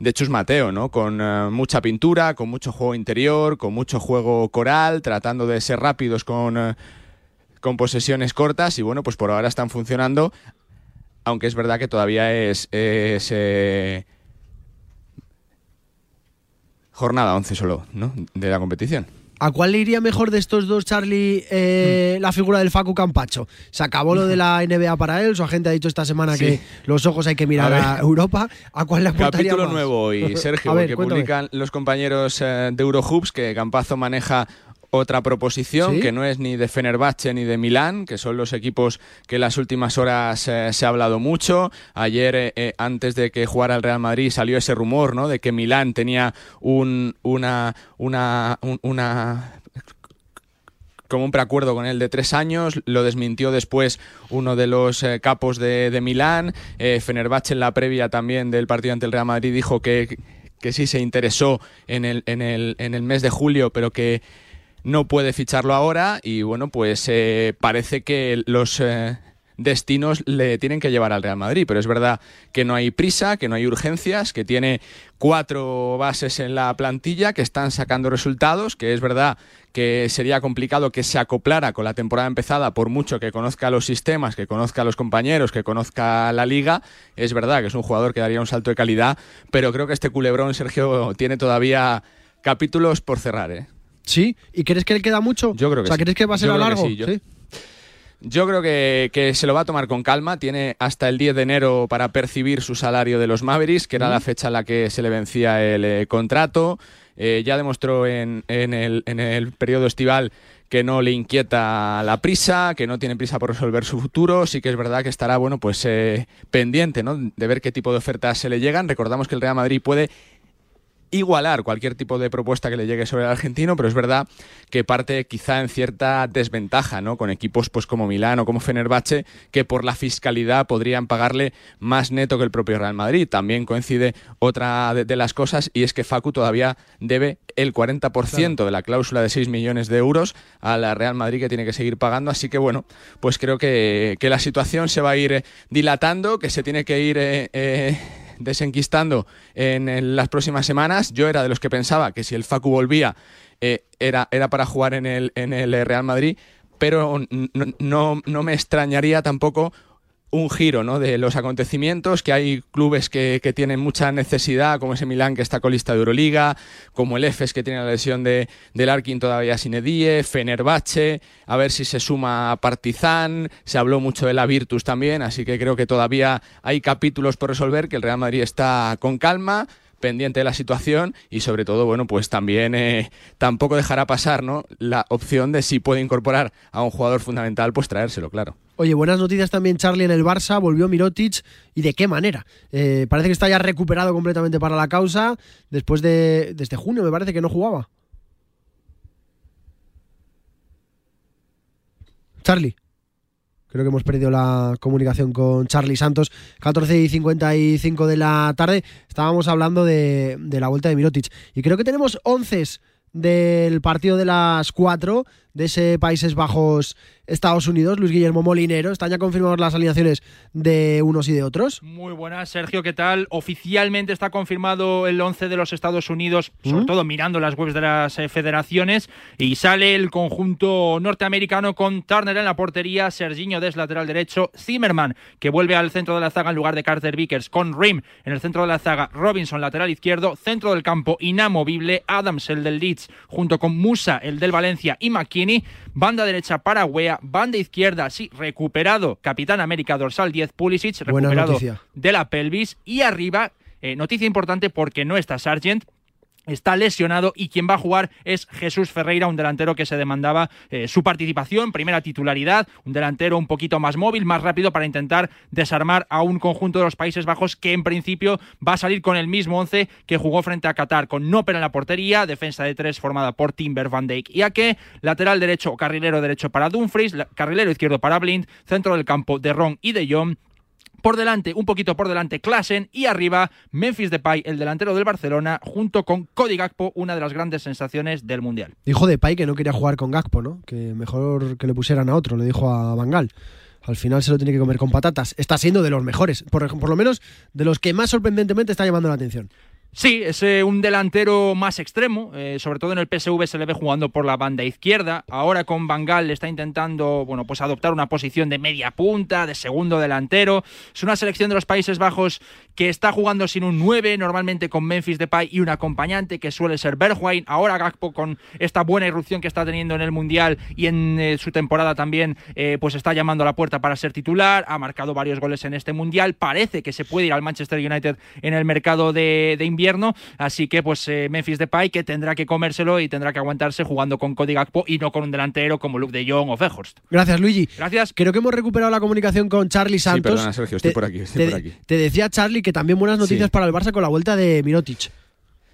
de Chus Mateo, ¿no? Con eh, mucha pintura, con mucho juego interior, con mucho juego coral, tratando de ser rápidos con, con posesiones cortas y bueno, pues por ahora están funcionando, aunque es verdad que todavía es jornada 11 solo, ¿no? De la competición.
¿A cuál le iría mejor de estos dos, Charlie, eh, mm. la figura del Facu Campacho? Se acabó lo de la NBA para él, su agente ha dicho esta semana que los ojos hay que mirar a, Europa. ¿A cuál le aportaría
Capítulo
más?
nuevo hoy, Sergio, que publican los compañeros eh, de Eurohoops que Campazo maneja otra proposición que no es ni de Fenerbahce ni de Milán, que son los equipos que en las últimas horas eh, se ha hablado mucho. Ayer, eh, eh, antes de que jugara el Real Madrid, salió ese rumor ¿no? de que Milán tenía un, una, una, una como un preacuerdo con él de tres años, lo desmintió después uno de los capos de, de Milán, Fenerbahce en la previa también del partido ante el Real Madrid dijo que, que sí se interesó en el, en, el, en el mes de julio, pero que no puede ficharlo ahora y bueno, pues eh, parece que los eh, destinos le tienen que llevar al Real Madrid, pero es verdad que no hay prisa, que no hay urgencias, que tiene cuatro bases en la plantilla que están sacando resultados, que es verdad que sería complicado que se acoplara con la temporada empezada por mucho que conozca los sistemas, que conozca a los compañeros, que conozca la liga, es verdad que es un jugador que daría un salto de calidad, pero creo que este culebrón, Sergio, tiene todavía capítulos por cerrar, ¿eh?
¿Sí? ¿Y crees que le queda mucho?
Yo creo que
o sea, ¿crees que va a ser a largo?
yo, yo creo que, se lo va a tomar con calma. Tiene hasta el 10 de enero para percibir su salario de los Mavericks, que era la fecha en la que se le vencía el eh, contrato. Eh, ya demostró en, el, en el periodo estival que no le inquieta la prisa, que no tiene prisa por resolver su futuro. Sí que es verdad que estará, bueno, pues eh, pendiente, ¿no? De ver qué tipo de ofertas se le llegan. Recordamos que el Real Madrid puede igualar cualquier tipo de propuesta que le llegue sobre el argentino, pero es verdad que parte quizá en cierta desventaja, ¿no? Con equipos pues como Milán o como Fenerbahce, que por la fiscalidad podrían pagarle más neto que el propio Real Madrid. También coincide otra de, las cosas y es que Facu todavía debe el 40% de la cláusula de 6 millones de euros a la Real Madrid que tiene que seguir pagando, así que bueno, pues creo que, la situación se va a ir eh, dilatando, que se tiene que ir... Eh, eh, desenquistando en, las próximas semanas. Yo era de los que pensaba que si el Facu volvía eh, era, era para jugar en el, en el Real Madrid, pero no, no, me extrañaría tampoco un giro ¿no? de los acontecimientos, que hay clubes que, que, tienen mucha necesidad, como ese Milán que está colista de Euroliga, como el EFES que tiene la lesión de, del Arkin todavía sin Edie, Fenerbahce, a ver si se suma Partizan, se habló mucho de la Virtus también, así que creo que todavía hay capítulos por resolver, que el Real Madrid está con calma pendiente de la situación y sobre todo, bueno, pues también eh, tampoco dejará pasar, ¿no? La opción de si puede incorporar a un jugador fundamental, pues traérselo, claro.
Oye, buenas noticias también Charlie en el Barça, volvió Mirotic y de qué manera. Eh, parece que está ya recuperado completamente para la causa, después de, desde junio me parece que no jugaba. Charlie. Creo que hemos perdido la comunicación con Charlie Santos. 14 y 55 de la tarde. Estábamos hablando de, de la vuelta de Mirotic. Y creo que tenemos 11 del partido de las 4 de ese Países Bajos Estados Unidos, Luis Guillermo Molinero. ¿Están ya confirmadas las alineaciones de unos y de otros?
Muy buenas, Sergio, ¿qué tal? Oficialmente está confirmado el 11 de los Estados Unidos, sobre todo mirando las webs de las eh, federaciones, y sale el conjunto norteamericano con Turner en la portería, Serginho Des lateral derecho, Zimmerman, que vuelve al centro de la zaga en lugar de Carter Vickers, con Rim en el centro de la zaga, Robinson lateral izquierdo, centro del campo inamovible, Adams el del Leeds, junto con Musa el del Valencia y McKinney, banda derecha para Banda izquierda, sí, recuperado Capitán América dorsal 10 Pulisic, recuperado de la pelvis. Y arriba, eh, noticia importante porque no está Sargent, está lesionado y quien va a jugar es Jesús Ferreira, un delantero que se demandaba eh, su participación, primera titularidad, un delantero un poquito más móvil, más rápido para intentar desarmar a un conjunto de los Países Bajos que en principio va a salir con el mismo once que jugó frente a Qatar, con Noper en la portería, defensa de tres formada por Timber Van Dijk y Ake, lateral derecho, carrilero derecho para Dumfries, carrilero izquierdo para Blind, centro del campo de Ron y de Jong, por delante, un poquito por delante, Klassen y arriba Memphis Depay, el delantero del Barcelona, junto con Cody Gakpo, una de las grandes sensaciones del Mundial.
Dijo Depay que no quería jugar con Gakpo, ¿no? Que mejor que le pusieran a otro, le dijo a Bangal. Al final se lo tiene que comer con patatas. Está siendo de los mejores, por, por lo menos de los que más sorprendentemente está llamando la atención.
Sí, es eh, un delantero más extremo, eh, sobre todo en el PSV se le ve jugando por la banda izquierda. Ahora con Bangal está intentando, bueno, pues adoptar una posición de media punta, de segundo delantero. Es una selección de los Países Bajos que está jugando sin un 9, normalmente con Memphis Depay y un acompañante que suele ser Bergwijn. Ahora Gakpo con esta buena irrupción que está teniendo en el Mundial y en eh, su temporada también, pues está llamando a la puerta para ser titular. Ha marcado varios goles en este Mundial. Parece que se puede ir al Manchester United en el mercado de, de invierno. Así que, pues, eh, Memphis Depay que tendrá que comérselo y tendrá que aguantarse jugando con Cody Gakpo y no con un delantero como Luke de Jong o Fehorst.
Gracias, Luigi.
Gracias.
Creo que hemos recuperado la comunicación con Charlie Santos.
Sí, perdona, Sergio, estoy por aquí. Estoy
te,
por aquí.
te decía Charlie que también buenas noticias
Sí.
para el Barça con la vuelta de Mirotic.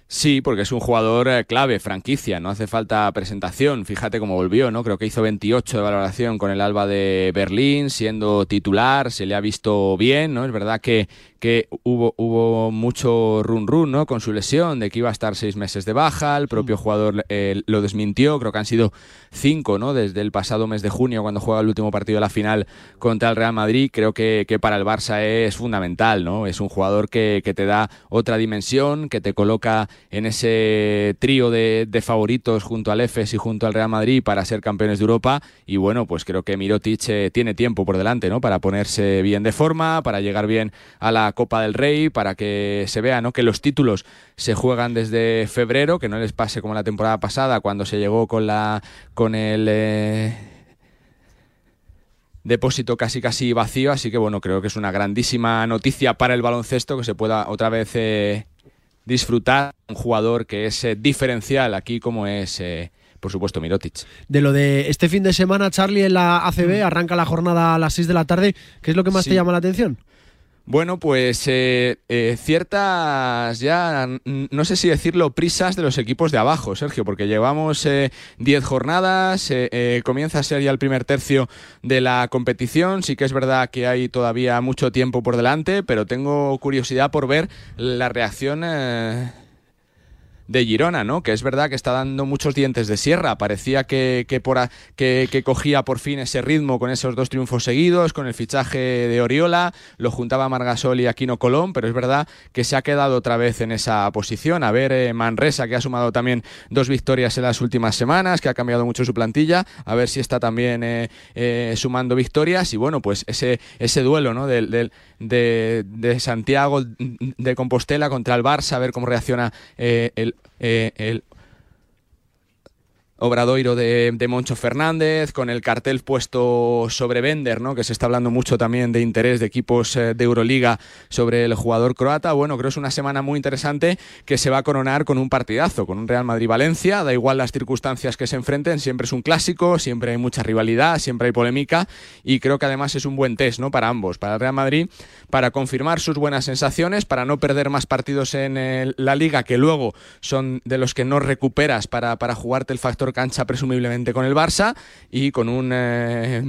Sí, porque es un jugador eh, clave, franquicia, no hace falta presentación. Fíjate cómo volvió, ¿no? Creo que hizo 28 de valoración con el Alba de Berlín, siendo titular, se le ha visto bien, ¿no? Es verdad que, que hubo, hubo mucho run run, ¿no? Con su lesión, de que iba a estar seis meses de baja, el propio jugador eh, lo desmintió, creo que han sido cinco, ¿no? Desde el pasado mes de junio, cuando juega el último partido de la final contra el Real Madrid, creo que, que para el Barça es fundamental, ¿no? Es un jugador que, que te da otra dimensión, que te coloca en ese trío de, de favoritos junto al EFES y junto al Real Madrid para ser campeones de Europa. Y bueno, pues creo que Mirotic eh, tiene tiempo por delante, ¿no? Para ponerse bien de forma, para llegar bien a la Copa del Rey, para que se vea, ¿no? Que los títulos se juegan desde febrero, que no les pase como la temporada pasada cuando se llegó con la con el eh, depósito casi casi vacío, así que bueno, creo que es una grandísima noticia para el baloncesto que se pueda otra vez eh, disfrutar un jugador que es eh, diferencial aquí como es eh, por supuesto Mirotic.
De lo de este fin de semana, Charlie, en la ACB, arranca la jornada a las 6 de la tarde. ¿Qué es lo que más
Sí.
te llama la atención?
Bueno, pues eh, eh, ciertas ya, no sé si decirlo, prisas de los equipos de abajo, Sergio, porque llevamos 10 jornadas, eh, eh, comienza a ser ya el primer tercio de la competición, sí que es verdad que hay todavía mucho tiempo por delante, pero tengo curiosidad por ver la reacción... de Girona, ¿no? Que es verdad que está dando muchos dientes de sierra. Parecía que, que, por que, que, cogía por fin ese ritmo con esos dos triunfos seguidos, con el fichaje de Oriola, lo juntaba Margasol y Aquino Colón, pero es verdad que se ha quedado otra vez en esa posición. A ver, eh, Manresa, que ha sumado también dos victorias en las últimas semanas, que ha cambiado mucho su plantilla, a ver si está también eh, eh, sumando victorias. Y bueno, pues ese, ese duelo ¿no? de, de, Santiago de Compostela contra el Barça, a ver cómo reacciona el, el Obradoiro de, Moncho Fernández, con el cartel puesto sobre Bender, ¿no? que se está hablando mucho también de interés de equipos eh, de Euroliga sobre el jugador croata. Bueno, creo que es una semana muy interesante que se va a coronar con un partidazo, con un Real Madrid-Valencia. Da igual las circunstancias que se enfrenten, siempre es un clásico, siempre hay mucha rivalidad, siempre hay polémica y creo que además es un buen test ¿no? para ambos, para el Real Madrid, para confirmar sus buenas sensaciones, para no perder más partidos en la liga que luego son de los que no recuperas para, para jugarte el factor cancha presumiblemente con el Barça y con un eh,